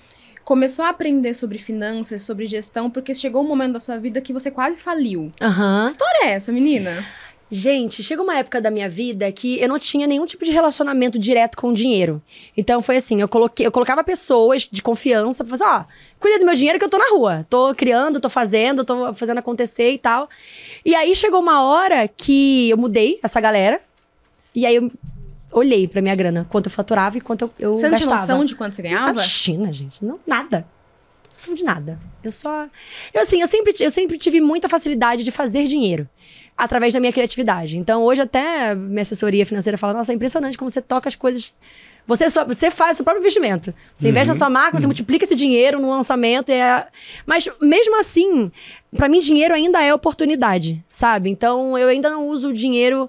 começou a aprender sobre finanças, sobre gestão, porque chegou um momento da sua vida que você quase faliu. Uhum. Que história é essa, menina? Gente, chegou uma época da minha vida que eu não tinha nenhum tipo de relacionamento direto com o dinheiro. Então foi assim, eu coloquei, eu colocava pessoas de confiança pra fazer, ó, cuida do meu dinheiro que eu tô na rua. Tô criando, tô fazendo, tô fazendo acontecer e tal. E aí chegou uma hora que eu mudei essa galera. E aí eu olhei pra minha grana, quanto eu faturava e quanto eu, eu você gastava. Você não tinha noção de quanto você ganhava? Imagina, gente. Não, nada. Não de nada. Eu só... Eu, assim, eu sempre, eu sempre tive muita facilidade de fazer dinheiro através da minha criatividade. Então, hoje até minha assessoria financeira fala: "Nossa, é impressionante como você toca as coisas você, só, você faz o seu próprio investimento. Você uhum. investe na sua marca, você uhum. multiplica esse dinheiro no lançamento. É... Mas mesmo assim, para mim, dinheiro ainda é oportunidade, sabe? Então eu ainda não uso o dinheiro.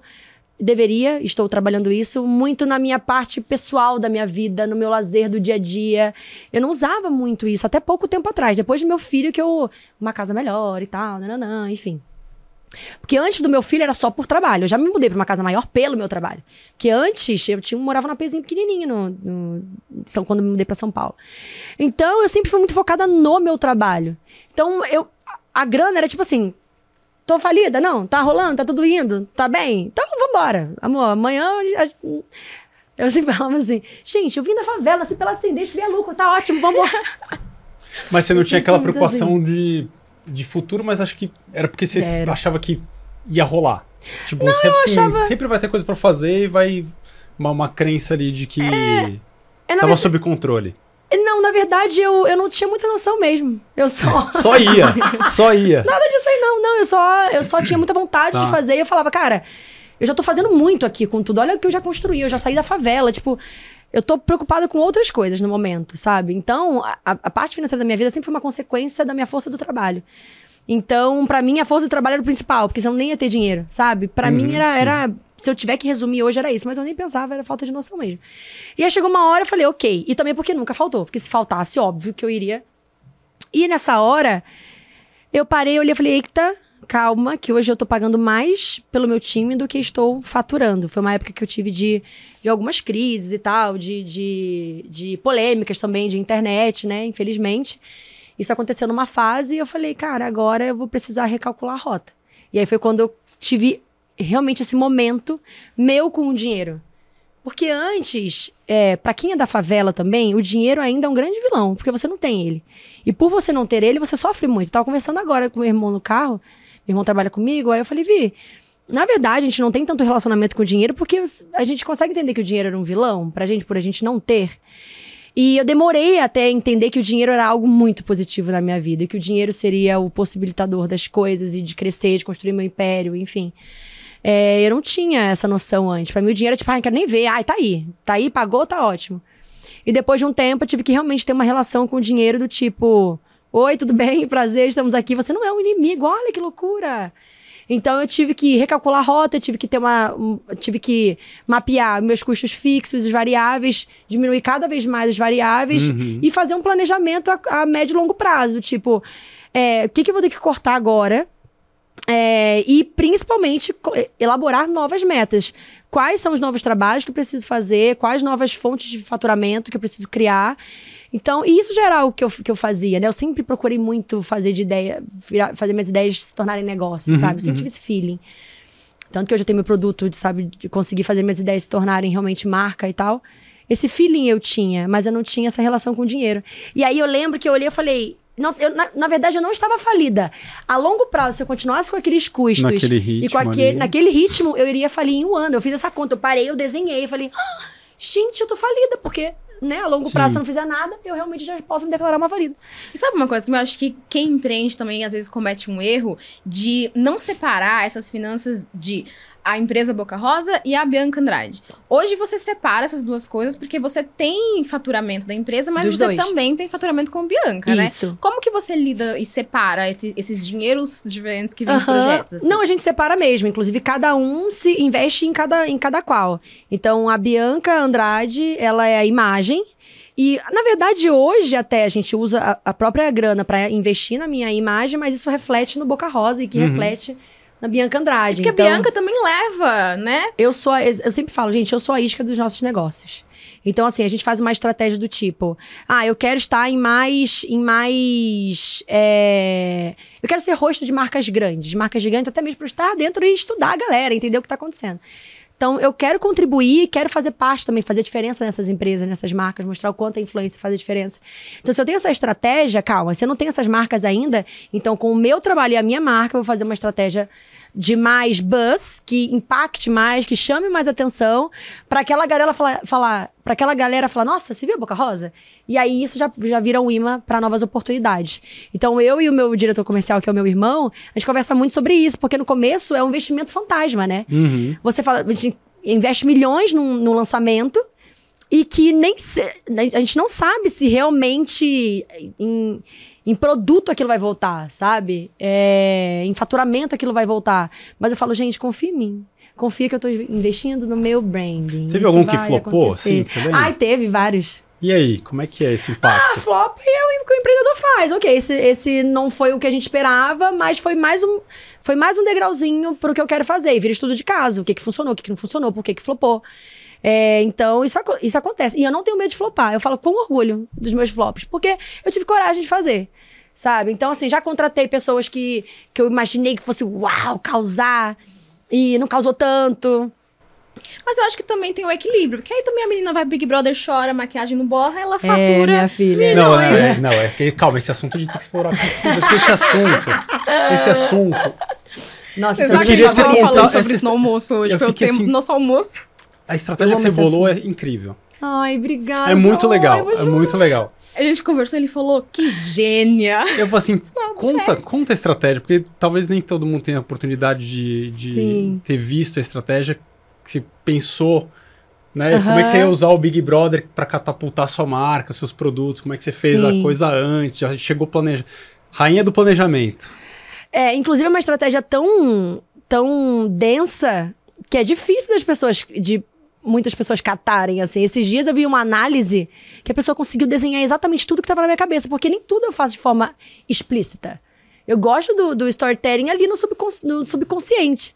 Deveria, estou trabalhando isso muito na minha parte pessoal da minha vida, no meu lazer do dia a dia. Eu não usava muito isso até pouco tempo atrás, depois do meu filho, que eu. Uma casa melhor e tal, nananã, enfim. Porque antes do meu filho era só por trabalho. Eu já me mudei para uma casa maior pelo meu trabalho. Porque antes eu tinha, morava na pezinha pequenininho no, no, São, quando me mudei para São Paulo. Então eu sempre fui muito focada no meu trabalho. Então eu a grana era tipo assim, tô falida? Não, tá rolando, tá tudo indo, tá bem? Então vambora. Amor, amanhã eu sempre falava assim, gente, eu vim da favela, assim, pela assim, deixa eu ver lucro, tá ótimo, vambora. Mas você não eu tinha aquela preocupação assim. de de futuro, mas acho que era porque você Zero. achava que ia rolar. Tipo, não, sempre, achava... sempre vai ter coisa para fazer e vai uma, uma crença ali de que é, é tava sob controle. Não, na verdade, eu, eu não tinha muita noção mesmo. Eu só. só ia. Só ia. Nada disso aí, não. Não, eu só, eu só tinha muita vontade tá. de fazer e eu falava, cara, eu já tô fazendo muito aqui com tudo. Olha o que eu já construí, eu já saí da favela. Tipo, eu tô preocupada com outras coisas no momento, sabe? Então, a, a parte financeira da minha vida sempre foi uma consequência da minha força do trabalho. Então, para mim, a força do trabalho era o principal, porque senão nem ia ter dinheiro, sabe? Para uhum, mim era, era. Se eu tiver que resumir hoje, era isso, mas eu nem pensava, era falta de noção mesmo. E aí chegou uma hora eu falei, ok. E também porque nunca faltou, porque se faltasse, óbvio que eu iria. E nessa hora, eu parei, olhei e falei, eita, calma, que hoje eu tô pagando mais pelo meu time do que estou faturando. Foi uma época que eu tive de, de algumas crises e tal, de, de, de polêmicas também de internet, né? Infelizmente. Isso aconteceu numa fase e eu falei, cara, agora eu vou precisar recalcular a rota. E aí foi quando eu tive realmente esse momento meu com o dinheiro. Porque antes, é, para quem é da favela também, o dinheiro ainda é um grande vilão, porque você não tem ele. E por você não ter ele, você sofre muito. Eu tava conversando agora com meu irmão no carro, meu irmão trabalha comigo, aí eu falei, Vi, na verdade, a gente não tem tanto relacionamento com o dinheiro porque a gente consegue entender que o dinheiro era um vilão pra gente, por a gente não ter. E eu demorei até entender que o dinheiro era algo muito positivo na minha vida, que o dinheiro seria o possibilitador das coisas e de crescer, de construir meu império, enfim. É, eu não tinha essa noção antes. Para mim, o dinheiro era tipo, ah, não quero nem ver. Ai, tá aí. Tá aí, pagou, tá ótimo. E depois de um tempo, eu tive que realmente ter uma relação com o dinheiro do tipo: Oi, tudo bem? Prazer, estamos aqui. Você não é um inimigo, olha que loucura. Então eu tive que recalcular a rota, tive que ter uma. Um, tive que mapear meus custos fixos, os variáveis, diminuir cada vez mais os variáveis uhum. e fazer um planejamento a, a, médio e longo prazo. Tipo, é, o que, que eu vou ter que cortar agora? É, e principalmente elaborar novas metas. Quais são os novos trabalhos que eu preciso fazer? Quais novas fontes de faturamento que eu preciso criar? Então, e isso já era o que eu, que eu fazia, né? Eu sempre procurei muito fazer de ideia, fazer minhas ideias se tornarem negócio, uhum, sabe? Eu sempre uhum. tive esse feeling. Tanto que hoje eu tenho meu produto, de, sabe, de conseguir fazer minhas ideias se tornarem realmente marca e tal. Esse feeling eu tinha, mas eu não tinha essa relação com o dinheiro. E aí eu lembro que eu olhei e falei. Não, eu, na, na, verdade, eu não estava falida. A longo prazo, se eu continuasse com aqueles custos naquele ritmo e com aquele, naquele ritmo, eu iria falir em um ano. Eu fiz essa conta, eu parei, eu desenhei, eu falei, ah, gente, eu tô falida, porque né, a longo prazo, se eu não fizer nada, eu realmente já posso me declarar uma valida. E sabe uma coisa? Eu acho que quem empreende também, às vezes, comete um erro de não separar essas finanças de a empresa Boca Rosa e a Bianca Andrade. Hoje você separa essas duas coisas porque você tem faturamento da empresa, mas Dos você dois. também tem faturamento com Bianca, né? Isso. Como que você lida e separa esse- esses dinheiros diferentes que vêm de Aham. projetos? assim? Não, a gente separa mesmo. Inclusive, cada um se investe em cada, em cada qual. Então, a Bianca Andrade, ela é a imagem. E, na verdade, hoje até a gente usa a, a própria grana para investir na minha imagem, mas isso reflete no Boca Rosa e que Uhum. reflete na Bianca Andrade. Porque então, a Bianca também leva, né? eu sou a, eu sempre falo, gente, eu sou a isca dos nossos negócios. Então, assim, a gente faz uma estratégia do tipo, ah, eu quero estar em mais, em mais, é, eu quero ser rosto de marcas grandes, marcas gigantes, até mesmo para estar dentro e estudar a galera, entender o que está acontecendo. Então, eu quero contribuir, quero fazer parte também, fazer diferença nessas empresas, nessas marcas, mostrar o quanto a influência faz a diferença. Então, se eu tenho essa estratégia, calma, se eu não tenho essas marcas ainda, então com o meu trabalho e a minha marca, eu vou fazer uma estratégia de mais buzz, que impacte mais, que chame mais atenção, para aquela galera falar, falar para aquela galera falar, nossa, você viu a Boca Rosa? E aí isso já, já vira um imã para novas oportunidades. Então eu e o meu diretor comercial, que é o meu irmão, a gente conversa muito sobre isso, porque no começo é um investimento fantasma, né? Uhum. Você fala, a gente investe milhões num, num lançamento e que nem se- a gente não sabe se realmente em, em produto aquilo vai voltar, sabe? É, em faturamento aquilo vai voltar. Mas eu falo, gente, confia em mim. Confia que eu tô investindo no meu branding. Teve Isso algum que flopou, que você lembra? Ai, teve vários. E aí, como é que é esse Ah, impacto? flop é o que o empreendedor faz. Ok, esse, esse não foi o que a gente esperava, mas foi mais um, foi mais um degrauzinho pro que eu quero fazer. E vira estudo de caso. O que, que funcionou, o que, que não funcionou, por que, que flopou. É, então, isso, isso acontece. E eu não tenho medo de flopar. Eu falo com orgulho dos meus flops, porque eu tive coragem de fazer. Sabe? Então, assim, já contratei pessoas que, que eu imaginei que fosse uau, causar. E não causou tanto. Mas eu acho que também tem o equilíbrio. Porque aí também a menina vai pro Big Brother, chora, maquiagem não borra, ela É, fatura. minha filha. Não, é, é, não, é que, calma, esse assunto a gente tem que explorar porque esse assunto, esse assunto, Nossa, é sabe queria que você falou sobre isso no almoço hoje. eu Foi o tempo, assim- nosso almoço. A estratégia que você bolou é incrível. Ai, obrigada. É muito Ai, legal, vou é muito legal. A gente conversou, ele falou, que gênia. Eu falo assim, conta, conta a estratégia, porque talvez nem todo mundo tenha a oportunidade de, de ter visto a estratégia que você pensou, né? Como é que você ia usar o Big Brother para catapultar sua marca, seus produtos, como é que você fez a Sim. coisa antes, já chegou planeja. Rainha do planejamento. É, inclusive é uma estratégia tão, tão densa que é difícil das pessoas, de muitas pessoas catarem, assim. Esses dias eu vi uma análise que a pessoa conseguiu desenhar exatamente tudo que estava na minha cabeça, porque nem tudo eu faço de forma explícita. Eu gosto do, do storytelling ali no, no subconsciente.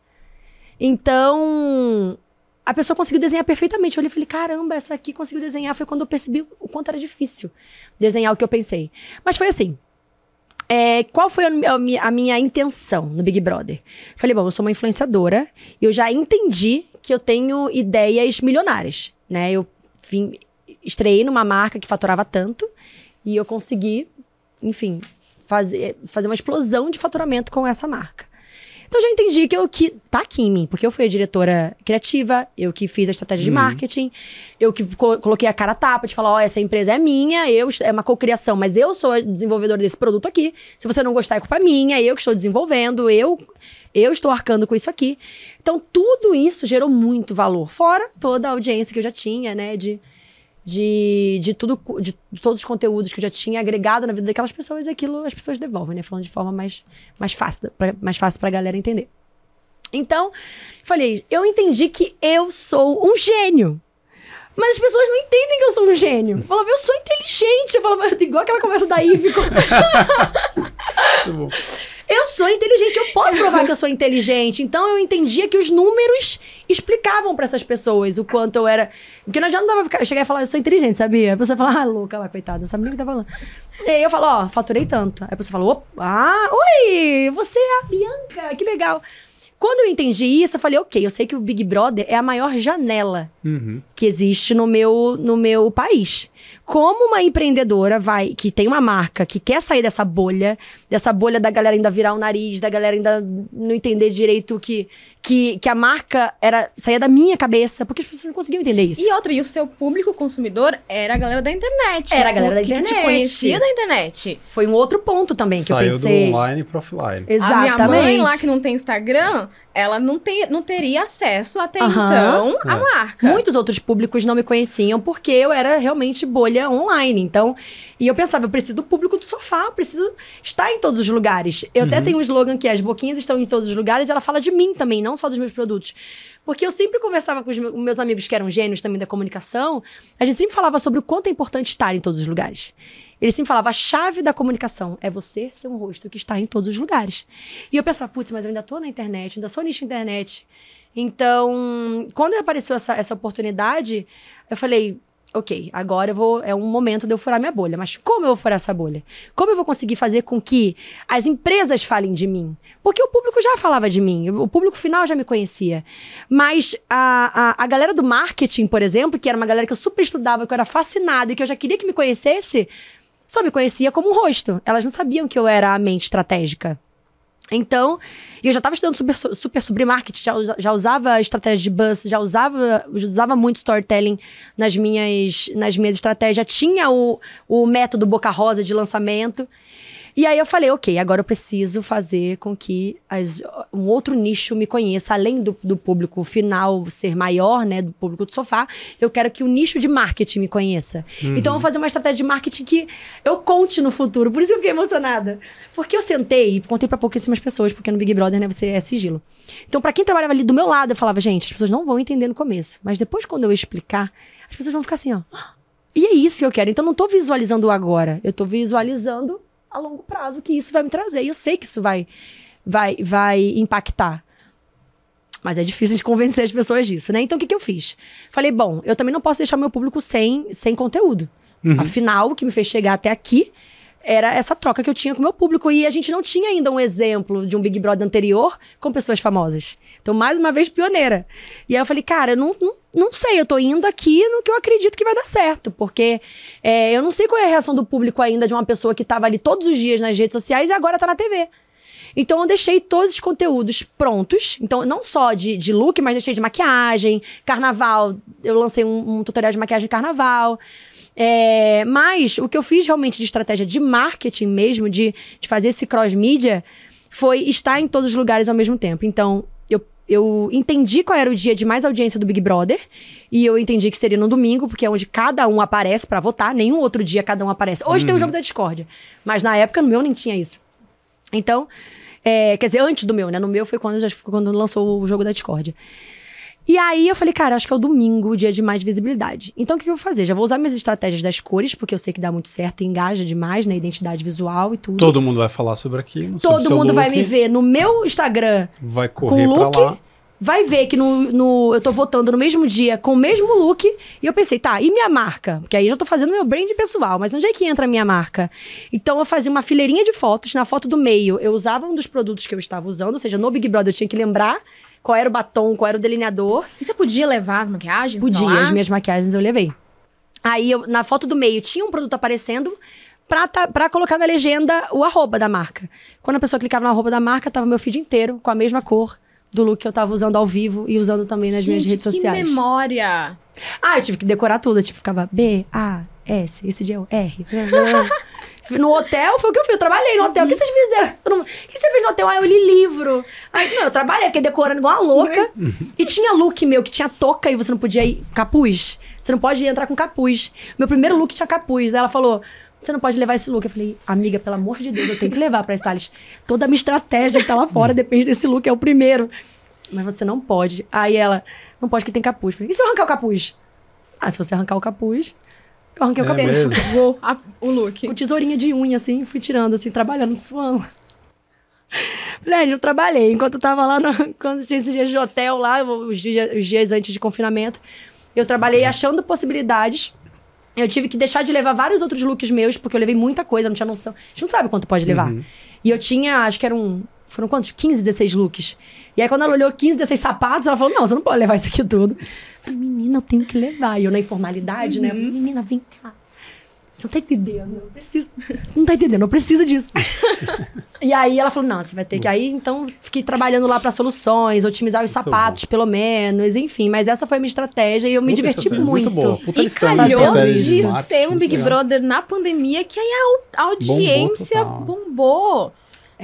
Então, a pessoa conseguiu desenhar perfeitamente. Eu olhei e falei, caramba, essa aqui conseguiu desenhar. Foi quando eu percebi o quanto era difícil desenhar o que eu pensei. Mas foi assim. É, qual foi a, a minha, a minha intenção no Big Brother? Falei, bom, eu sou uma influenciadora e eu já entendi que eu tenho ideias milionárias, né? Eu vim, estreiei numa marca que faturava tanto e eu consegui, enfim, fazer, fazer uma explosão de faturamento com essa marca. Então eu já entendi que eu que tá aqui em mim, porque eu fui a diretora criativa, eu que fiz a estratégia de Uhum. marketing, eu que co- coloquei a cara a tapa de falar, ó, essa empresa é minha, eu é uma cocriação, mas eu sou a desenvolvedora desse produto aqui. Se você não gostar é culpa minha, eu que estou desenvolvendo, eu eu estou arcando com isso aqui. Então tudo isso gerou muito valor, fora toda a audiência que eu já tinha, né, de de, de tudo, de, de todos os conteúdos que eu já tinha agregado na vida daquelas pessoas, e aquilo as pessoas devolvem, né? Falando de forma mais, mais fácil, pra, mais fácil pra galera entender. Então, falei, eu entendi que eu sou um gênio. Mas as pessoas não entendem que eu sou um gênio. Falava, eu sou inteligente. Eu falava, igual aquela conversa da Ivy. com- Muito bom. Eu sou inteligente, eu posso provar que eu sou inteligente. Então eu entendia que os números explicavam pra essas pessoas o quanto eu era. Porque não adianta ficar- eu chegar e falar, eu sou inteligente, sabia? A pessoa fala, ah, louca lá, coitada, não sabe nem o que tá falando. E aí eu falo, ó, faturei tanto. Aí a pessoa fala, opa, ah, oi, você é a Bianca, que legal. Quando eu entendi isso, eu falei, ok, eu sei que o Big Brother é a maior janela Uhum. que existe no meu, no meu país. Como uma empreendedora vai, que tem uma marca, que quer sair dessa bolha, dessa bolha da galera ainda virar o nariz, da galera ainda não entender direito que, que, que a marca era saía da minha cabeça, porque as pessoas não conseguiam entender isso. E outra, e o seu público consumidor era a galera da internet. Era a galera da que- Que te internet. conhecia da internet. Foi um outro ponto também que Saiu eu pensei. do online pro offline. A Exatamente. minha mãe lá, que não tem Instagram, ela não, tem, não teria acesso até Aham. então à É. marca. Muitos outros públicos não me conheciam porque eu era realmente bolha online. Então, e eu pensava, eu preciso do público do sofá, eu preciso estar em todos os lugares. Eu até Uhum. tenho um slogan que é as boquinhas estão em todos os lugares, e ela fala de mim também, não só dos meus produtos. Porque eu sempre conversava com os meus, meus amigos que eram gênios também da comunicação, a gente sempre falava sobre o quanto é importante estar em todos os lugares. Ele sempre falava, a chave da comunicação é você ser um rosto que está em todos os lugares. E eu pensava, putz, mas eu ainda tô na internet, ainda sou nicho internet. Então, quando apareceu essa, essa oportunidade, eu falei, ok, agora eu vou, é um momento de eu furar minha bolha. Mas como eu vou furar essa bolha? Como eu vou conseguir fazer com que as empresas falem de mim? Porque o público já falava de mim, o público final já me conhecia. Mas a, a, a galera do marketing, por exemplo, que era uma galera que eu super estudava, que eu era fascinada e que eu já queria que me conhecesse, só me conhecia como um rosto. Elas não sabiam que eu era a mente estratégica. Então, eu já estava estudando super, super sobre marketing, já, já usava estratégia de buzz, já usava, já usava muito storytelling nas minhas, nas minhas estratégias, já tinha o, o método Boca Rosa de lançamento. E aí eu falei, ok, agora eu preciso fazer com que as- um outro nicho me conheça, além do, do público final ser maior, né, do público do sofá, eu quero que o nicho de marketing me conheça. Então eu vou fazer uma estratégia de marketing que eu conte no futuro. Por isso eu fiquei emocionada. Porque eu sentei e contei pra pouquíssimas pessoas, porque no Big Brother, né, você é sigilo. Então, pra quem trabalhava ali do meu lado, eu falava, gente, as pessoas não vão entender no começo, mas depois quando eu explicar, as pessoas vão ficar assim, ó. E é isso que eu quero. Então, não tô visualizando agora, eu tô visualizando a longo prazo que isso vai me trazer. E eu sei que isso vai vai vai impactar. Mas é difícil de convencer as pessoas disso, né? Então, o que, que eu fiz? Falei, bom, eu também não posso deixar meu público sem, sem conteúdo. Afinal, o que me fez chegar até aqui era essa troca que eu tinha com o meu público. E a gente não tinha ainda um exemplo de um Big Brother anterior com pessoas famosas. Então, mais uma vez, pioneira. E aí eu falei, cara, eu não, não, não sei, eu tô indo aqui no que eu acredito que vai dar certo. Porque é, eu não sei qual é a reação do público ainda de uma pessoa que tava ali todos os dias nas redes sociais e agora tá na TV. Então eu deixei todos os conteúdos prontos. Então, não só de, de look, mas deixei de maquiagem, carnaval. Eu lancei um, um tutorial de maquiagem carnaval. É, mas o que eu fiz realmente de estratégia de marketing mesmo, de, de fazer esse cross-mídia, foi estar em todos os lugares ao mesmo tempo. Então, eu, eu entendi qual era o dia de mais audiência do Big Brother. E eu entendi que seria no domingo, porque é onde cada um aparece pra votar. Nenhum outro dia cada um aparece. Hoje tem o jogo da discórdia. Mas na época, no meu, nem tinha isso. Então, é, quer dizer, antes do meu, né? No meu foi quando, já, quando lançou o jogo da discórdia. E aí eu falei, cara, acho que é o domingo, o dia de mais visibilidade. Então o que, que eu vou fazer? Já vou usar minhas estratégias das cores, porque eu sei que dá muito certo, engaja demais na identidade visual e tudo. Todo mundo vai falar sobre aquilo. sobre Todo seu mundo vai me ver no meu Instagram Vai correr com look, pra lá. vai ver que no, no- eu tô votando no mesmo dia com o mesmo look. E eu pensei, tá, e minha marca? Porque aí eu já tô fazendo meu brand pessoal, mas onde é que entra a minha marca? Então eu fazia uma fileirinha de fotos. Na foto do meio, eu usava um dos produtos que eu estava usando, ou seja, no Big Brother eu tinha que lembrar qual era o batom, qual era o delineador. E você podia levar as maquiagens? Podia, as minhas maquiagens eu levei. Aí eu, na foto do meio tinha um produto aparecendo pra, tá- pra colocar na legenda o arroba da marca. Quando a pessoa clicava no arroba da marca, tava meu feed inteiro com a mesma cor do look que eu tava usando ao vivo e usando também nas minhas Gente, redes que sociais. memória! Ah, eu tive que decorar tudo. Tipo, ficava B, A, S, esse dia é o R. No hotel, foi o que eu fiz. Eu trabalhei no hotel. O que vocês fizeram? O que você fez no hotel? Ah, eu li livro. Aí, não, eu trabalhei, fiquei decorando igual uma louca. E tinha look meu que tinha touca e você não podia ir. Capuz. Você não pode entrar com capuz. Meu primeiro look tinha capuz. Aí ela falou. Você não pode levar esse look. Eu falei, amiga, pelo amor de Deus, eu tenho que levar pra stylist. Toda a minha estratégia que tá lá fora depende desse look, é o primeiro. Mas você não pode. Aí ela, não pode que tem capuz. Eu falei, e se eu arrancar o capuz? Ah, se você arrancar o capuz, eu arranquei o É mesmo? Vou a- o look. Com tesourinha de unha, assim, fui tirando, assim, trabalhando, suando. Falei, "Ah, eu trabalhei. Enquanto eu tava lá, no- quando tinha esses dias de hotel lá, os dias, os dias antes de confinamento, eu trabalhei achando possibilidades. Eu tive que deixar de levar vários outros looks meus, porque eu levei muita coisa, não tinha noção. A gente não sabe quanto pode levar. E eu tinha, acho que eram. Foram quantos? 15, 16 looks. E aí, quando ela olhou 15, 16 sapatos, ela falou: Não, você não pode levar isso aqui tudo. Eu falei, menina, eu tenho que levar. E eu na informalidade, né? Eu falei, menina, vem cá. Você não tá entendendo, eu preciso. Você não tá entendendo, eu preciso disso. e aí ela falou: não, você vai ter que. Aí então fiquei trabalhando lá pra soluções, otimizar os sapatos, pelo menos, enfim. Mas essa foi a minha estratégia e eu me Puta diverti estratégia, muito. Muito boa. Puta E calhou de ser um Big legal. Brother na pandemia que aí a, au- a audiência total. bombou.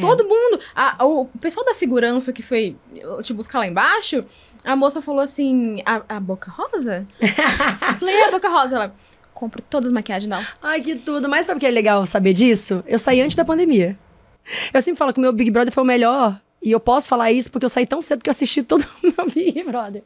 Todo mundo. a- o pessoal da segurança que foi te buscar lá embaixo, a moça falou assim: a, a Boca Rosa? Falei, é a Boca Rosa. Ela, compro todas as maquiagens dela. Ai, que tudo. Mas sabe o que é legal saber disso? Eu saí antes da pandemia. Eu sempre falo que o meu Big Brother foi o melhor. E eu posso falar isso porque eu saí tão cedo que eu assisti todo o meu Big Brother.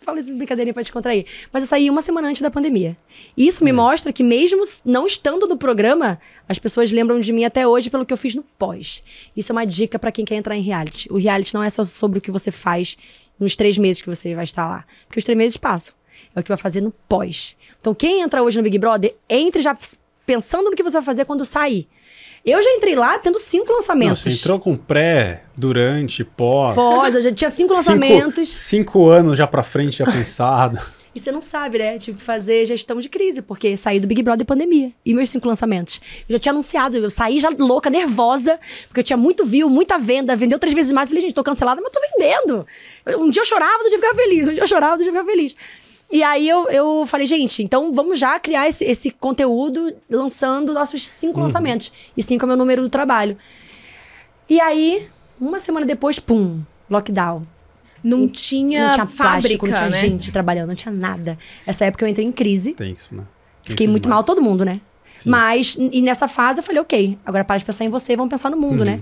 Falo isso de brincadeirinha pra descontrair. Mas eu saí uma semana antes da pandemia. E isso me mostra que mesmo não estando no programa, as pessoas lembram de mim até hoje pelo que eu fiz no pós. Isso é uma dica pra quem quer entrar em reality. O reality não é só sobre o que você faz nos três meses que você vai estar lá. Porque os três meses passam. É o que vai fazer no pós. Então, quem entra hoje no Big Brother, entre já pensando no que você vai fazer quando sair. Eu já entrei lá tendo cinco Não, lançamentos. você entrou com pré, durante, pós. Pós, eu já tinha cinco Cinco- lançamentos. Cinco, anos já pra frente, já pensado. E você não sabe, né? Tipo, fazer gestão de crise, porque saí do Big Brother pandemia. E meus cinco lançamentos. Eu já tinha anunciado, eu saí já louca, nervosa, porque eu tinha muito view, muita venda, vendeu três vezes mais. Falei, gente, tô cancelada, mas tô vendendo. Um dia eu chorava, outro dia eu ficava feliz. Um dia eu chorava, outro dia eu ficava feliz. E aí eu, eu falei, gente, então vamos já criar esse, esse conteúdo lançando nossos cinco lançamentos. E cinco é o meu número do trabalho. E aí, uma semana depois, pum, lockdown. Não tinha, não tinha fábrica, plástico, não tinha né? gente trabalhando, não tinha nada. Essa época eu entrei em crise. Tem isso, né? Tem Fiquei isso muito demais. mal, todo mundo, né? Sim. Mas, e nessa fase eu falei, ok, agora para de pensar em você vamos pensar no mundo, Uhum. né?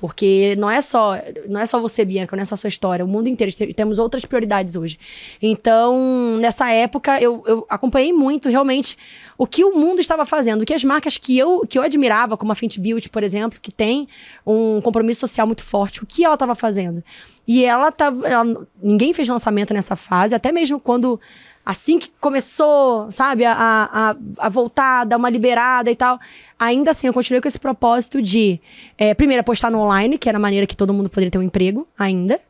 Porque não é só não é só você, Bianca, não é só a sua história, o mundo inteiro. te- Temos outras prioridades hoje. Então, nessa época, eu, eu acompanhei muito, realmente, o que o mundo estava fazendo, o que as marcas que eu, que eu admirava, como a Fenty Beauty, por exemplo, que tem um compromisso social muito forte, o que ela estava fazendo. E ela tava. ela- ninguém fez lançamento nessa fase, até mesmo quando. Assim que começou, sabe, a, a, a voltar, dar uma liberada e tal. Ainda assim, eu continuei com esse propósito de, é, primeiro, apostar no online, que era a maneira que todo mundo poderia ter um emprego ainda.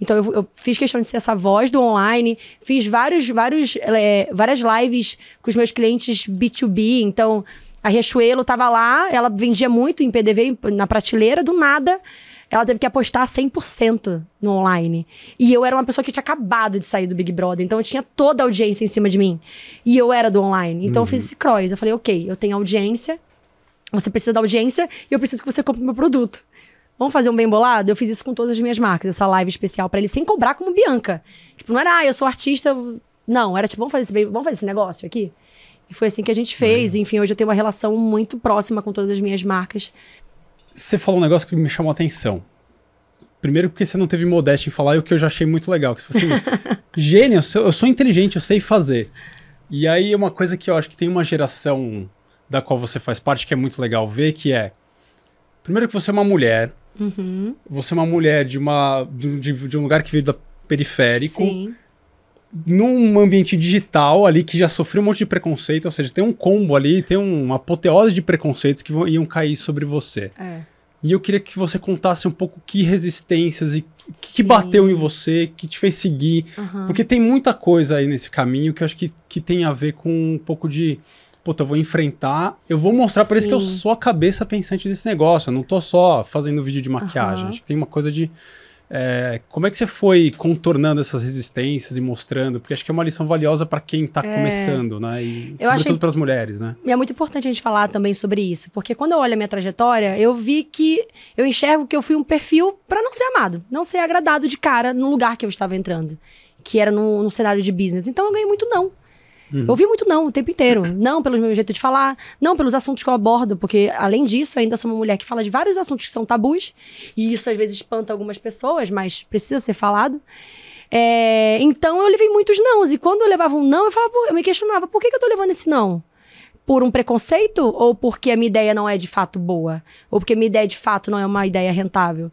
Então, eu, eu fiz questão de ser essa voz do online, fiz vários, vários, é, várias lives com os meus clientes B2B. Então, a Riachuelo tava lá, ela vendia muito em PDV na prateleira, do nada, ela teve que apostar 100% no online. E eu era uma pessoa que tinha acabado de sair do Big Brother, então eu tinha toda a audiência em cima de mim. E eu era do online. Então eu fiz esse cross. Eu falei, ok, eu tenho audiência, você precisa da audiência e eu preciso que você compre meu produto. Vamos fazer um bem bolado? Eu fiz isso com todas as minhas marcas, essa live especial pra eles, sem cobrar como Bianca. Tipo, não era, ah, eu sou artista. Não, era tipo, vamos fazer esse, bem- vamos fazer esse negócio aqui? E foi assim que a gente fez. Enfim, hoje eu tenho uma relação muito próxima com todas as minhas marcas. Você falou um negócio que me chamou a atenção. Primeiro porque você não teve modéstia em falar e o que eu já achei muito legal. Que você falou assim, gênio, eu sou, eu sou inteligente, eu sei fazer. E aí uma coisa que eu acho que tem uma geração da qual você faz parte que é muito legal ver, que é... Primeiro que você é uma mulher, Uhum. você é uma mulher de, uma, de, de- de um lugar que veio da periférico, Sim. Num ambiente digital ali que já sofreu um monte de preconceito, ou seja, tem um combo ali, tem um- uma apoteose de preconceitos que vão, iam cair sobre você. É. E eu queria que você contasse um pouco que resistências e que, que Sim. bateu em você, que te fez seguir. Aham. Porque tem muita coisa aí nesse caminho que eu acho que, que tem a ver com um pouco de. Puta, eu vou enfrentar, eu vou mostrar pra eles que eu Sim. sou a cabeça pensante desse negócio. Eu não tô só fazendo vídeo de maquiagem. Aham. Acho que tem uma coisa de. É, como é que você foi contornando essas resistências e mostrando? Porque acho que é uma lição valiosa pra quem tá começando, né? E Eu sobretudo pras mulheres, né? E é muito importante a gente falar também sobre isso, porque quando eu olho a minha trajetória, eu vi que eu enxergo que eu fui um perfil pra não ser amado, não ser agradado de cara no lugar que eu estava entrando, que era no, no cenário de business. Então eu ganhei muito não. Uhum. Eu ouvi muito não o tempo inteiro. Não pelo meu jeito de falar, não pelos assuntos que eu abordo, porque além disso, eu ainda sou uma mulher que fala de vários assuntos que são tabus, e isso às vezes espanta algumas pessoas, mas precisa ser falado. É, então eu levei muitos nãos, e quando eu levava um não, eu falava, eu me questionava, por que, que eu tô levando esse não? Por um preconceito ou porque a minha ideia não é de fato boa? Ou porque a minha ideia de fato não é uma ideia rentável?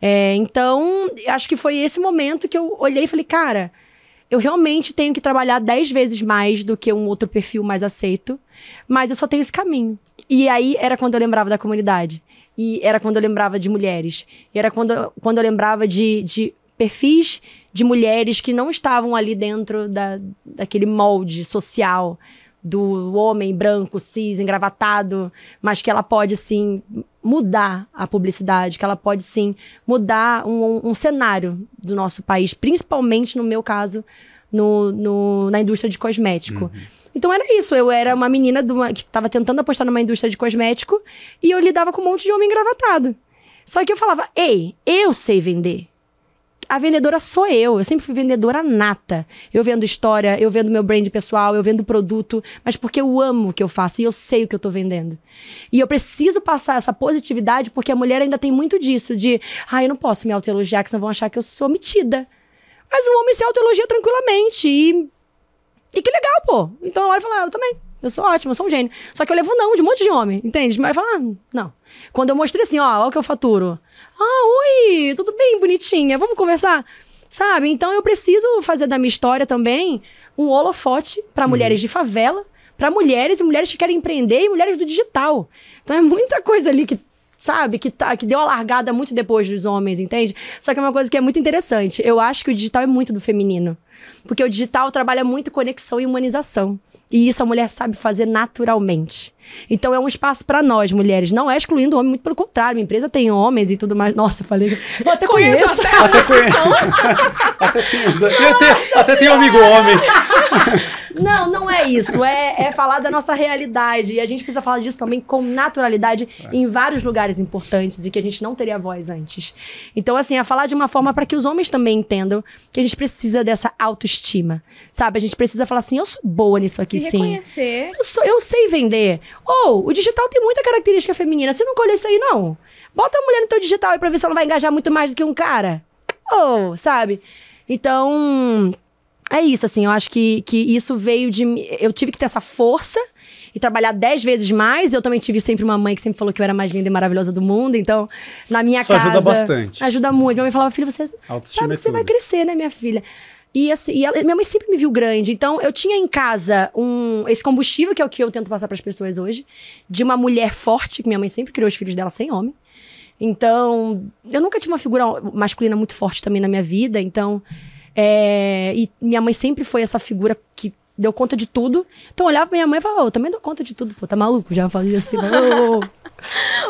É, então, acho que foi esse momento que eu olhei e falei, cara, eu realmente tenho que trabalhar dez vezes mais do que um outro perfil mais aceito, mas eu só tenho esse caminho. E aí era quando eu lembrava da comunidade. E era quando eu lembrava de mulheres. E era quando, quando eu lembrava de, de perfis de mulheres que não estavam ali dentro da, daquele molde social do homem branco, cis, engravatado, mas que ela pode sim mudar a publicidade, que ela pode sim mudar um, um cenário do nosso país, principalmente no meu caso, no, no- na indústria de cosmético. Então era isso, eu era uma menina uma- que estava tentando apostar numa indústria de cosmético e eu lidava com um monte de homem engravatado. Só que eu falava, ei, eu sei vender. A vendedora sou eu. Eu sempre fui vendedora nata. Eu vendo história, eu vendo meu brand pessoal, eu vendo produto, mas porque eu amo o que eu faço e eu sei o que eu tô vendendo. E eu preciso passar essa positividade porque a mulher ainda tem muito disso, de, ah, eu não posso me autoelogiar, que senão vão achar que eu sou metida. Mas o homem se autoelogia tranquilamente e. E que legal, pô. Então eu olho e falo, ah, eu também. Eu sou ótimo, eu sou um gênio. Só que eu levo não de um monte de homem, entende? Mas fala, ah, não. Quando eu mostrei assim, ó, olha o que eu faturo. Ah, oi, tudo bem, bonitinha, vamos conversar? Sabe? Então eu preciso fazer da minha história também um holofote para mulheres de favela, para mulheres e mulheres que querem empreender e mulheres do digital. Então é muita coisa ali que sabe? Que, tá, que deu a largada muito depois dos homens, entende? Só que é uma coisa que é muito interessante. Eu acho que o digital é muito do feminino. Porque o digital trabalha muito conexão e humanização. E isso a mulher sabe fazer naturalmente. Então é um espaço para nós, mulheres. Não é excluindo o homem, muito pelo contrário. Minha empresa tem homens e tudo mais. Nossa, falei. Eu até conheço. conheço. Até, até, conheço. até, tem, até, até tem um amigo homem. Não, não é isso. É, é falar da nossa realidade. E a gente precisa falar disso também com naturalidade é. em vários lugares importantes e que a gente não teria voz antes. Então, assim, é falar de uma forma para que os homens também entendam que a gente precisa dessa autoestima. Sabe? A gente precisa falar assim: eu sou boa nisso aqui, Se sim. Reconhecer. Eu, sou, eu sei vender. Ou, oh, o digital tem muita característica feminina. Você não colhe isso aí, não. Bota uma mulher no teu digital aí pra ver se ela vai engajar muito mais do que um cara. Ou, oh, sabe? Então, é isso, assim, eu acho que, que isso veio de. Eu tive que ter essa força e trabalhar dez vezes mais. Eu também tive sempre uma mãe que sempre falou que eu era a mais linda e maravilhosa do mundo. Então, na minha isso casa. ajuda bastante. Ajuda muito. Minha mãe falava, filha, você Autoestima sabe é que você vai crescer, né, minha filha? E, assim, e ela, minha mãe sempre me viu grande. Então, eu tinha em casa um, esse combustível, que é o que eu tento passar para as pessoas hoje, de uma mulher forte, que minha mãe sempre criou os filhos dela sem homem. Então, eu nunca tive uma figura masculina muito forte também na minha vida. Então, é, e minha mãe sempre foi essa figura que deu conta de tudo. Então eu olhava pra minha mãe e falava, oh, eu também dou conta de tudo, pô, tá maluco? Já fazia assim, ô,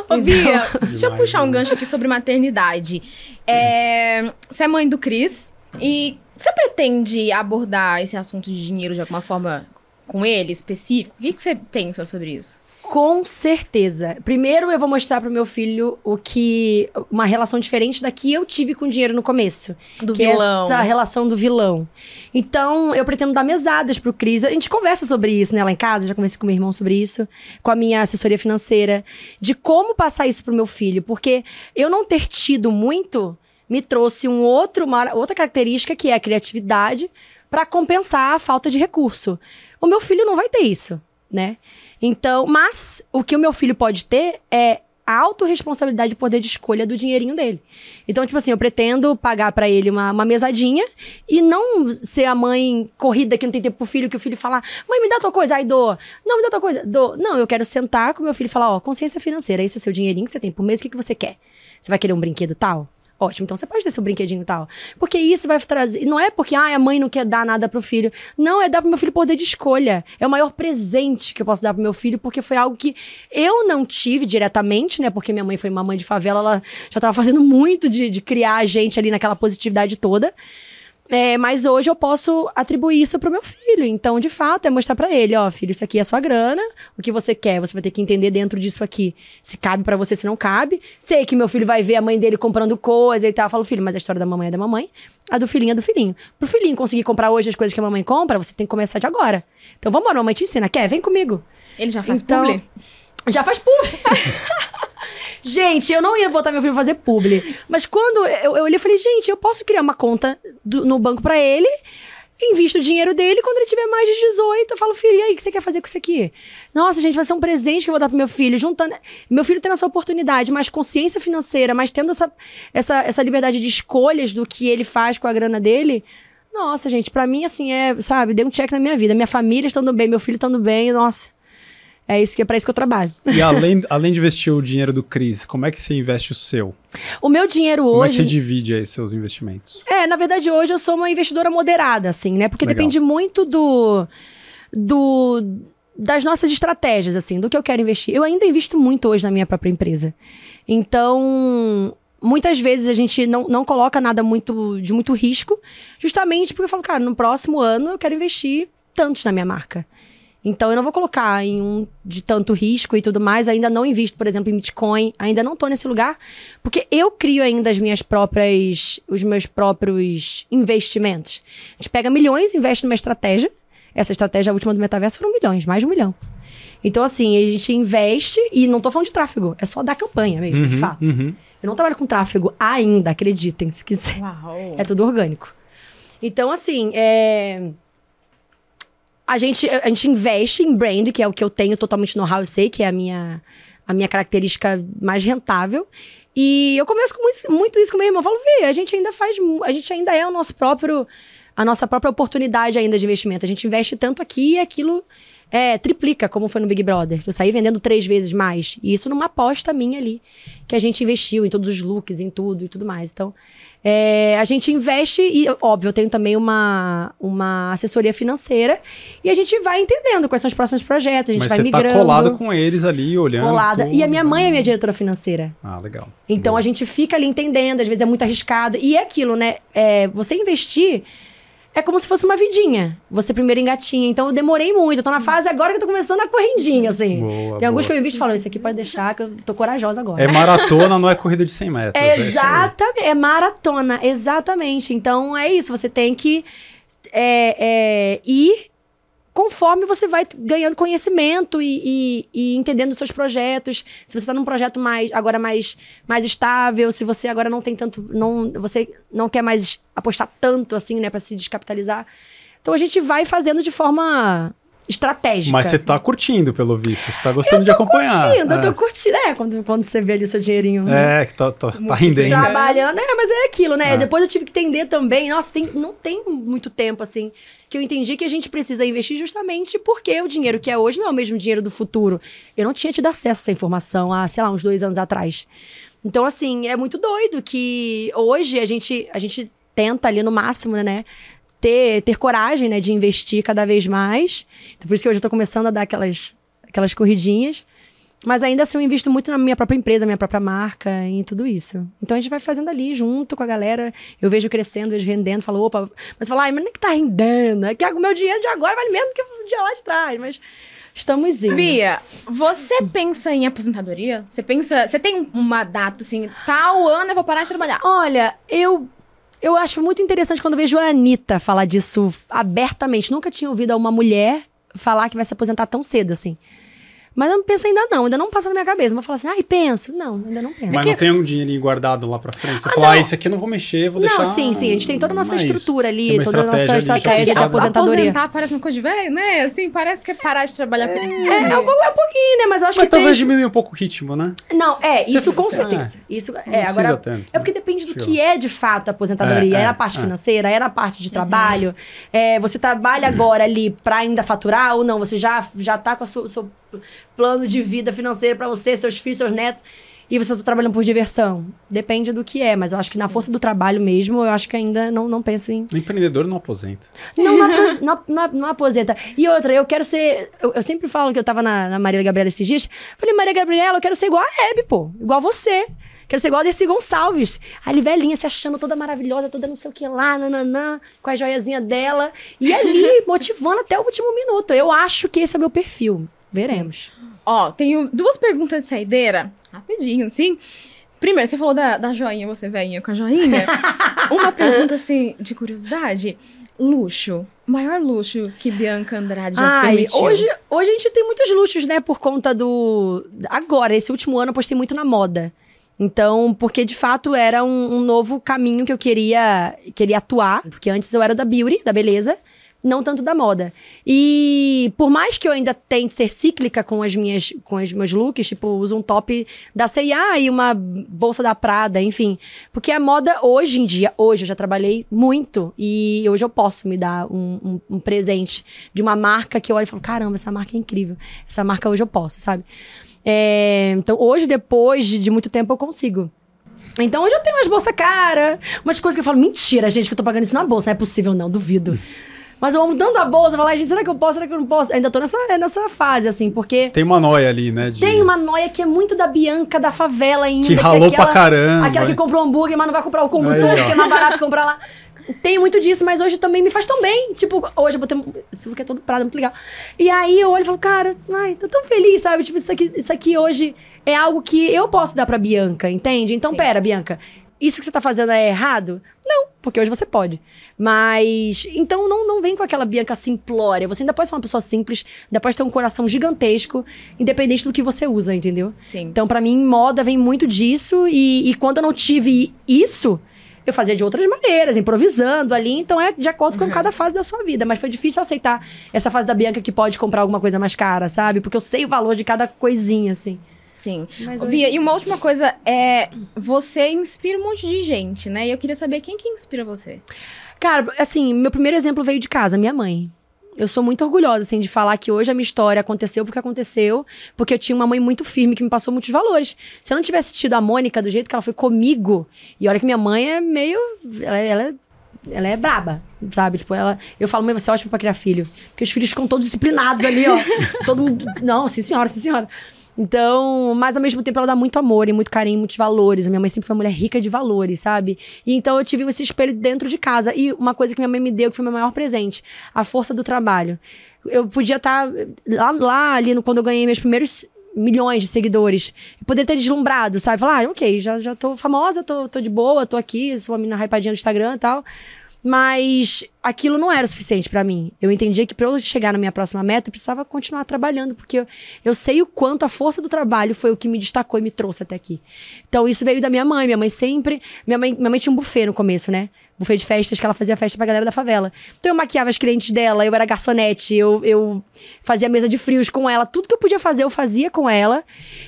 Ô, Bia, então... deixa eu puxar um gancho aqui sobre maternidade. É, você é mãe do Cris e você pretende abordar esse assunto de dinheiro de alguma forma com ele, específico? O que, que você pensa sobre isso? Com certeza. Primeiro eu vou mostrar pro meu filho o que uma relação diferente da que eu tive com o dinheiro no começo, do que vilão. É essa relação do vilão. Então, eu pretendo dar mesadas pro Cris. A gente conversa sobre isso, né, lá em casa, já conversei com meu irmão sobre isso, com a minha assessoria financeira, de como passar isso pro meu filho, porque eu não ter tido muito me trouxe um outro uma outra característica que é a criatividade para compensar a falta de recurso. O meu filho não vai ter isso, né? Então, mas o que o meu filho pode ter é a autorresponsabilidade de poder de escolha do dinheirinho dele. Então, tipo assim, eu pretendo pagar para ele uma, uma, mesadinha e não ser a mãe corrida que não tem tempo pro filho, que o filho fala, mãe, me dá tua coisa, aí dou. Não, me dá tua coisa, dou. Não, eu quero sentar com meu filho e falar, ó, consciência financeira, esse é seu dinheirinho que você tem por mês, o que, que você quer? Você vai querer um brinquedo tal? Ótimo, então você pode ter seu brinquedinho e tal. Porque isso vai trazer. Não é porque ah, a mãe não quer dar nada pro filho. Não, é dar pro meu filho poder de escolha. É o maior presente que eu posso dar pro meu filho, porque foi algo que eu não tive diretamente, né? Porque minha mãe foi uma mãe de favela, ela já tava fazendo muito de, de criar a gente ali naquela positividade toda. É, mas hoje eu posso atribuir isso pro meu filho. Então, de fato, é mostrar para ele, ó, filho, isso aqui é a sua grana. O que você quer, você vai ter que entender dentro disso aqui. Se cabe para você, se não cabe. Sei que meu filho vai ver a mãe dele comprando coisa e tal. Eu falo, filho, mas a história da mamãe é da mamãe. A do filhinho é do filhinho. Pro filhinho conseguir comprar hoje as coisas que a mamãe compra, você tem que começar de agora. Então, vamos lá, mamãe te ensina. Quer? Vem comigo. Ele já faz então, publi? Já faz publi. Gente, eu não ia botar meu filho fazer publi. Mas quando eu, eu olhei, eu falei, gente, eu posso criar uma conta do, no banco para ele, invisto o dinheiro dele, quando ele tiver mais de 18, eu falo, filho, e aí, o que você quer fazer com isso aqui? Nossa, gente, vai ser um presente que eu vou dar pro meu filho, juntando... Meu filho tendo essa oportunidade, mais consciência financeira, mas tendo essa, essa, essa liberdade de escolhas do que ele faz com a grana dele... Nossa, gente, para mim, assim, é, sabe, deu um check na minha vida. Minha família estando bem, meu filho estando bem, nossa. É isso que é para isso que eu trabalho. E além, além de investir o dinheiro do Cris, como é que você investe o seu? O meu dinheiro como hoje. Como é que você divide aí seus investimentos? É, na verdade, hoje eu sou uma investidora moderada, assim, né? Porque Legal. depende muito do. do das nossas estratégias, assim, do que eu quero investir. Eu ainda invisto muito hoje na minha própria empresa. Então, muitas vezes a gente não, não coloca nada muito de muito risco, justamente porque eu falo, cara, no próximo ano eu quero investir tantos na minha marca. Então eu não vou colocar em um de tanto risco e tudo mais. Ainda não invisto, por exemplo, em Bitcoin. Ainda não tô nesse lugar, porque eu crio ainda as minhas próprias, os meus próprios investimentos. A gente pega milhões, investe numa estratégia. Essa estratégia última do metaverso foram milhões, mais de um milhão. Então, assim, a gente investe e não tô falando de tráfego, é só da campanha mesmo, de Uhum, fato. uhum. Eu não trabalho com tráfego ainda, acreditem, se quiser. Uau. É tudo orgânico. Então, assim, é... a, gente, a gente investe em brand, que é o que eu tenho totalmente know-how, eu sei que é a minha, a minha característica mais rentável. E eu converso com muito, muito isso com meu irmão. Eu falo, Vê, a gente ainda faz. A gente ainda é o nosso próprio. A nossa própria oportunidade ainda de investimento. A gente investe tanto aqui e aquilo é, triplica, como foi no Big Brother. Que eu saí vendendo três vezes mais. E isso numa aposta minha ali. Que a gente investiu em todos os looks, em tudo e tudo mais. Então, é, a gente investe e, óbvio, eu tenho também uma, uma assessoria financeira. E a gente vai entendendo quais são os próximos projetos. A gente Mas vai você migrando. tá colado com eles ali, olhando. colada. tudo. E a minha mãe é minha diretora financeira. Ah, legal. Então Boa. a gente fica ali entendendo, às vezes é muito arriscado. E é aquilo, né? É, você investir é como se fosse uma vidinha. Você primeiro engatinha. Então eu demorei muito. Eu tô na fase agora que eu tô começando a correndinha, assim. Boa, Tem alguns boa. que eu invisto e falam, isso aqui pode deixar, que eu tô corajosa agora. É maratona, não é corrida de 100 metros. é. Exatamente, é maratona, exatamente. Então é isso, você tem que é, é, ir conforme você vai ganhando conhecimento e, e- e entendendo os seus projetos. Se você está num projeto mais agora mais, mais estável, se você agora não tem tanto, não, você não quer mais apostar tanto assim, né, para se descapitalizar. Então a gente vai fazendo de forma estratégica. Mas você tá curtindo, pelo visto. Você tá gostando de acompanhar. curtindo, eu é. tô curtindo. É, quando, quando você vê ali o seu dinheirinho. né? É, que tá, tá, tá rendendo. trabalhando. É, mas é aquilo, né? Ah. Depois eu tive que entender também. Nossa, tem, não tem muito tempo assim. Que eu entendi que a gente precisa investir justamente porque o dinheiro que é hoje não é o mesmo dinheiro do futuro. Eu não tinha tido acesso a essa informação há, sei lá, uns dois anos atrás. Então, assim, é muito doido que hoje a gente, a gente tenta ali no máximo, né? Ter, ter coragem, né, de investir cada vez mais. Então, por isso que hoje eu tô começando a dar aquelas, aquelas corridinhas. Mas ainda assim eu invisto muito na minha própria empresa, minha própria marca, em tudo isso. Então a gente vai fazendo ali junto com a galera. Eu vejo crescendo, vejo rendendo, falo, opa, mas fala, ai, mas não é que tá rendendo, é que o meu dinheiro de agora vale menos que o dia lá de trás, mas estamos indo. Bia, você pensa em aposentadoria? Você pensa. Você tem uma data assim, tal ano eu vou parar de trabalhar. Olha, eu eu acho muito interessante quando vejo a Anitta falar disso abertamente. Nunca tinha ouvido uma mulher falar que vai se aposentar tão cedo assim. Mas eu não penso ainda não, ainda não passa na minha cabeça. Não vou falar assim, ai, penso. Não, ainda não penso. Mas não tem um dinheirinho guardado lá pra frente. Você fala, ah, esse aqui eu não vou mexer, vou deixar. Não, sim, sim. A gente tem toda a nossa estrutura ali, toda a nossa estratégia de pensada. aposentadoria. Aposentar parece uma coisa de velho, né? Assim, parece que é parar de trabalhar. É, É, é um, é um pouquinho, né? Mas eu acho Mas que talvez tem... diminua um pouco o ritmo, né? Não, é, isso com certeza. Isso Não é, agora... tanto. É porque depende do que é de fato a aposentadoria. É, É, é, na parte é. financeira, é na parte de trabalho. É, você trabalha agora ali pra ainda faturar ou não? Você já, já tá com seu, seu plano de vida financeira pra você, seus filhos, seus netos. E você só tá trabalhando por diversão. Depende do que é, mas eu acho que na força do trabalho mesmo, eu acho que ainda não, não penso em. O empreendedor não aposenta. Não, não, apos- não, não- não aposenta. E outra, eu quero ser. Eu, eu sempre falo que eu tava na, na Maria Gabriela esses dias. Falei, Maria Gabriela, eu quero ser igual a Hebe, pô. Igual você. Quero ser igual a Dercy Gonçalves. Ali, velhinha, se achando toda maravilhosa, toda não sei o que lá, nananã, com a joiazinha dela. E ali, motivando até o último minuto. Eu acho que esse é o meu perfil. Veremos. Ó, tenho duas perguntas de saideira, rapidinho, assim. Primeiro, você falou da, da joinha, você veinha com a joinha. Uma pergunta, assim, de curiosidade. Luxo. Maior luxo que Bianca Andrade já se Ai, permitiu. hoje, hoje a gente tem muitos luxos, né? Por conta do. Agora, esse último ano eu postei muito na moda. Então, porque de fato era um, um novo caminho que eu queria, queria atuar. Porque antes eu era da beauty, da beleza, não tanto da moda. E por mais que eu ainda tente ser cíclica com as minhas com os meus looks, tipo, uso um top da C&A e uma bolsa da Prada, enfim. Porque a moda hoje em dia, hoje eu já trabalhei muito e hoje eu posso me dar um, um- um presente de uma marca que eu olho e falo, caramba, essa marca é incrível. Essa marca hoje eu posso, sabe? É, então, hoje, depois de, muito tempo, eu consigo. Então, hoje eu tenho umas bolsas cara, umas coisas que eu falo, mentira, gente, que eu tô pagando isso na bolsa. Não é possível, não, duvido. Mas eu amo tanto a bolsa, eu falo, "Ai, gente, será que eu posso, será que eu não posso? Ainda tô nessa, nessa fase, assim, porque Tem uma noia ali, né? De... tem uma noia que é muito da Bianca da favela ainda. Que é ralou aquela, pra caramba. Aquela que comprou hambúrguer, mas não vai comprar o combo Aí, todo, porque é mais barato comprar lá. tenho muito disso, mas hoje também me faz tão bem. Tipo, hoje eu botei. Esse look é todo prado, muito legal. E aí eu olho e falo, cara, ai, tô tão feliz, sabe? Tipo, isso aqui, isso aqui hoje é algo que eu posso dar pra Bianca, entende? Então, Sim. pera, Bianca, isso que você tá fazendo é errado? Não, porque hoje você pode. Mas. Então não, não vem com aquela Bianca simplória. Você ainda pode ser uma pessoa simples, ainda pode ter um coração gigantesco, independente do que você usa, entendeu? Sim. Então, pra mim, moda vem muito disso. E, e quando eu não tive isso, eu fazia de outras maneiras, improvisando ali. Então, é de acordo com cada fase da sua vida. Mas foi difícil aceitar essa fase da Bianca que pode comprar alguma coisa mais cara, sabe? Porque eu sei o valor de cada coisinha, assim. Sim. Mas Ô, hoje- Bia, e uma última coisa é. Você inspira um monte de gente, né? E eu queria saber quem que inspira você. Cara, assim, meu primeiro exemplo veio de casa, minha mãe. Eu sou muito orgulhosa, assim, de falar que hoje a minha história aconteceu porque aconteceu, porque eu tinha uma mãe muito firme que me passou muitos valores. Se eu não tivesse tido a Mônica do jeito que ela foi comigo, e olha que minha mãe é meio. Ela, ela, é- ela é braba, sabe? Tipo, ela. Eu falo, mãe, você é ótima pra criar filho. Porque os filhos ficam todos disciplinados ali, ó. Todo mundo. Não, sim, senhora, sim, senhora. Então, mas ao mesmo tempo ela dá muito amor e muito carinho, muitos valores. A minha mãe sempre foi uma mulher rica de valores, sabe? E então eu tive esse espelho dentro de casa. E uma coisa que minha mãe me deu, que foi meu maior presente, a força do trabalho. Eu podia estar lá, lá ali no, quando eu ganhei meus primeiros milhões de seguidores. Eu poderia ter deslumbrado, sabe? Falar, ah, ok, já, já tô famosa, tô, tô de boa, tô aqui, sou uma menina hypadinha do Instagram e tal. Mas aquilo não era o suficiente pra mim. Eu entendia que pra eu chegar na minha próxima meta, eu precisava continuar trabalhando, porque eu, eu sei o quanto a força do trabalho foi o que me destacou e me trouxe até aqui. Então isso veio da minha mãe. Minha mãe sempre. Minha mãe, minha mãe tinha um buffet no começo, né? Buffet de festas que ela fazia festa pra galera da favela. Então eu maquiava as clientes dela, eu era garçonete, eu, eu fazia mesa de frios com ela. Tudo que eu podia fazer, eu fazia com ela.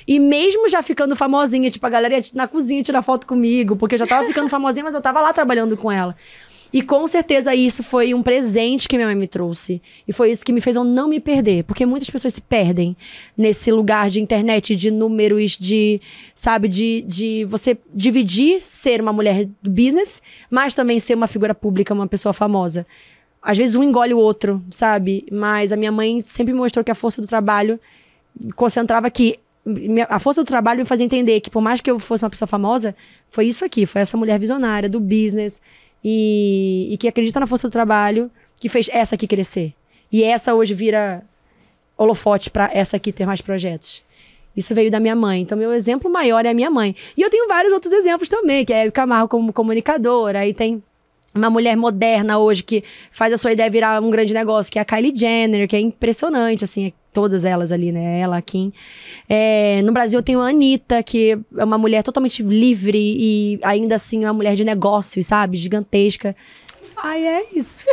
E mesmo já ficando famosinha, tipo, a galera ia na cozinha tirar foto comigo, porque eu já tava ficando famosinha, mas eu tava lá trabalhando com ela. E com certeza isso foi um presente que minha mãe me trouxe. E foi isso que me fez eu não me perder. Porque muitas pessoas se perdem nesse lugar de internet, de números, de, sabe, de, de você dividir ser uma mulher do business, mas também ser uma figura pública, uma pessoa famosa. Às vezes um engole o outro, sabe? Mas a minha mãe sempre me mostrou que a força do trabalho concentrava que a força do trabalho me fazia entender que por mais que eu fosse uma pessoa famosa, foi isso aqui, foi essa mulher visionária do business e, e que acredita na força do trabalho que fez essa aqui crescer. E essa hoje vira holofote pra essa aqui ter mais projetos. Isso veio da minha mãe. Então, meu exemplo maior é a minha mãe. E eu tenho vários outros exemplos também, que é o Camargo como comunicadora, aí tem uma mulher moderna hoje que faz a sua ideia virar um grande negócio, que é a Kylie Jenner, que é impressionante, assim, todas elas ali, né? Ela, a Kim. É, no Brasil eu tenho a Anitta, que é uma mulher totalmente livre e ainda assim uma mulher de negócios, sabe? Gigantesca. Ai, é isso.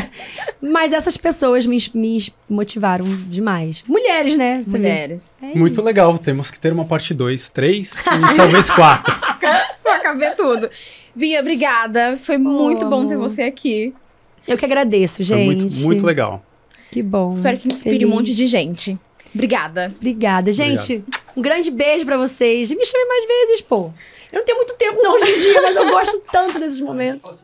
Mas essas pessoas me, me motivaram demais. Mulheres, né? Você vê. Mulheres. É Muito isso. legal. Temos que ter uma parte 2, 3 e talvez 4. Pra caber tudo. Bia, obrigada. Foi muito bom ter você aqui. Eu que agradeço, Foi gente. muito, muito legal. Que bom. Espero que inspire um Feliz. monte de gente. Obrigada. Obrigada. Gente, um grande beijo pra vocês. E me chame mais vezes, pô. Eu não tenho muito tempo não hoje em dia, mas eu gosto tanto desses momentos.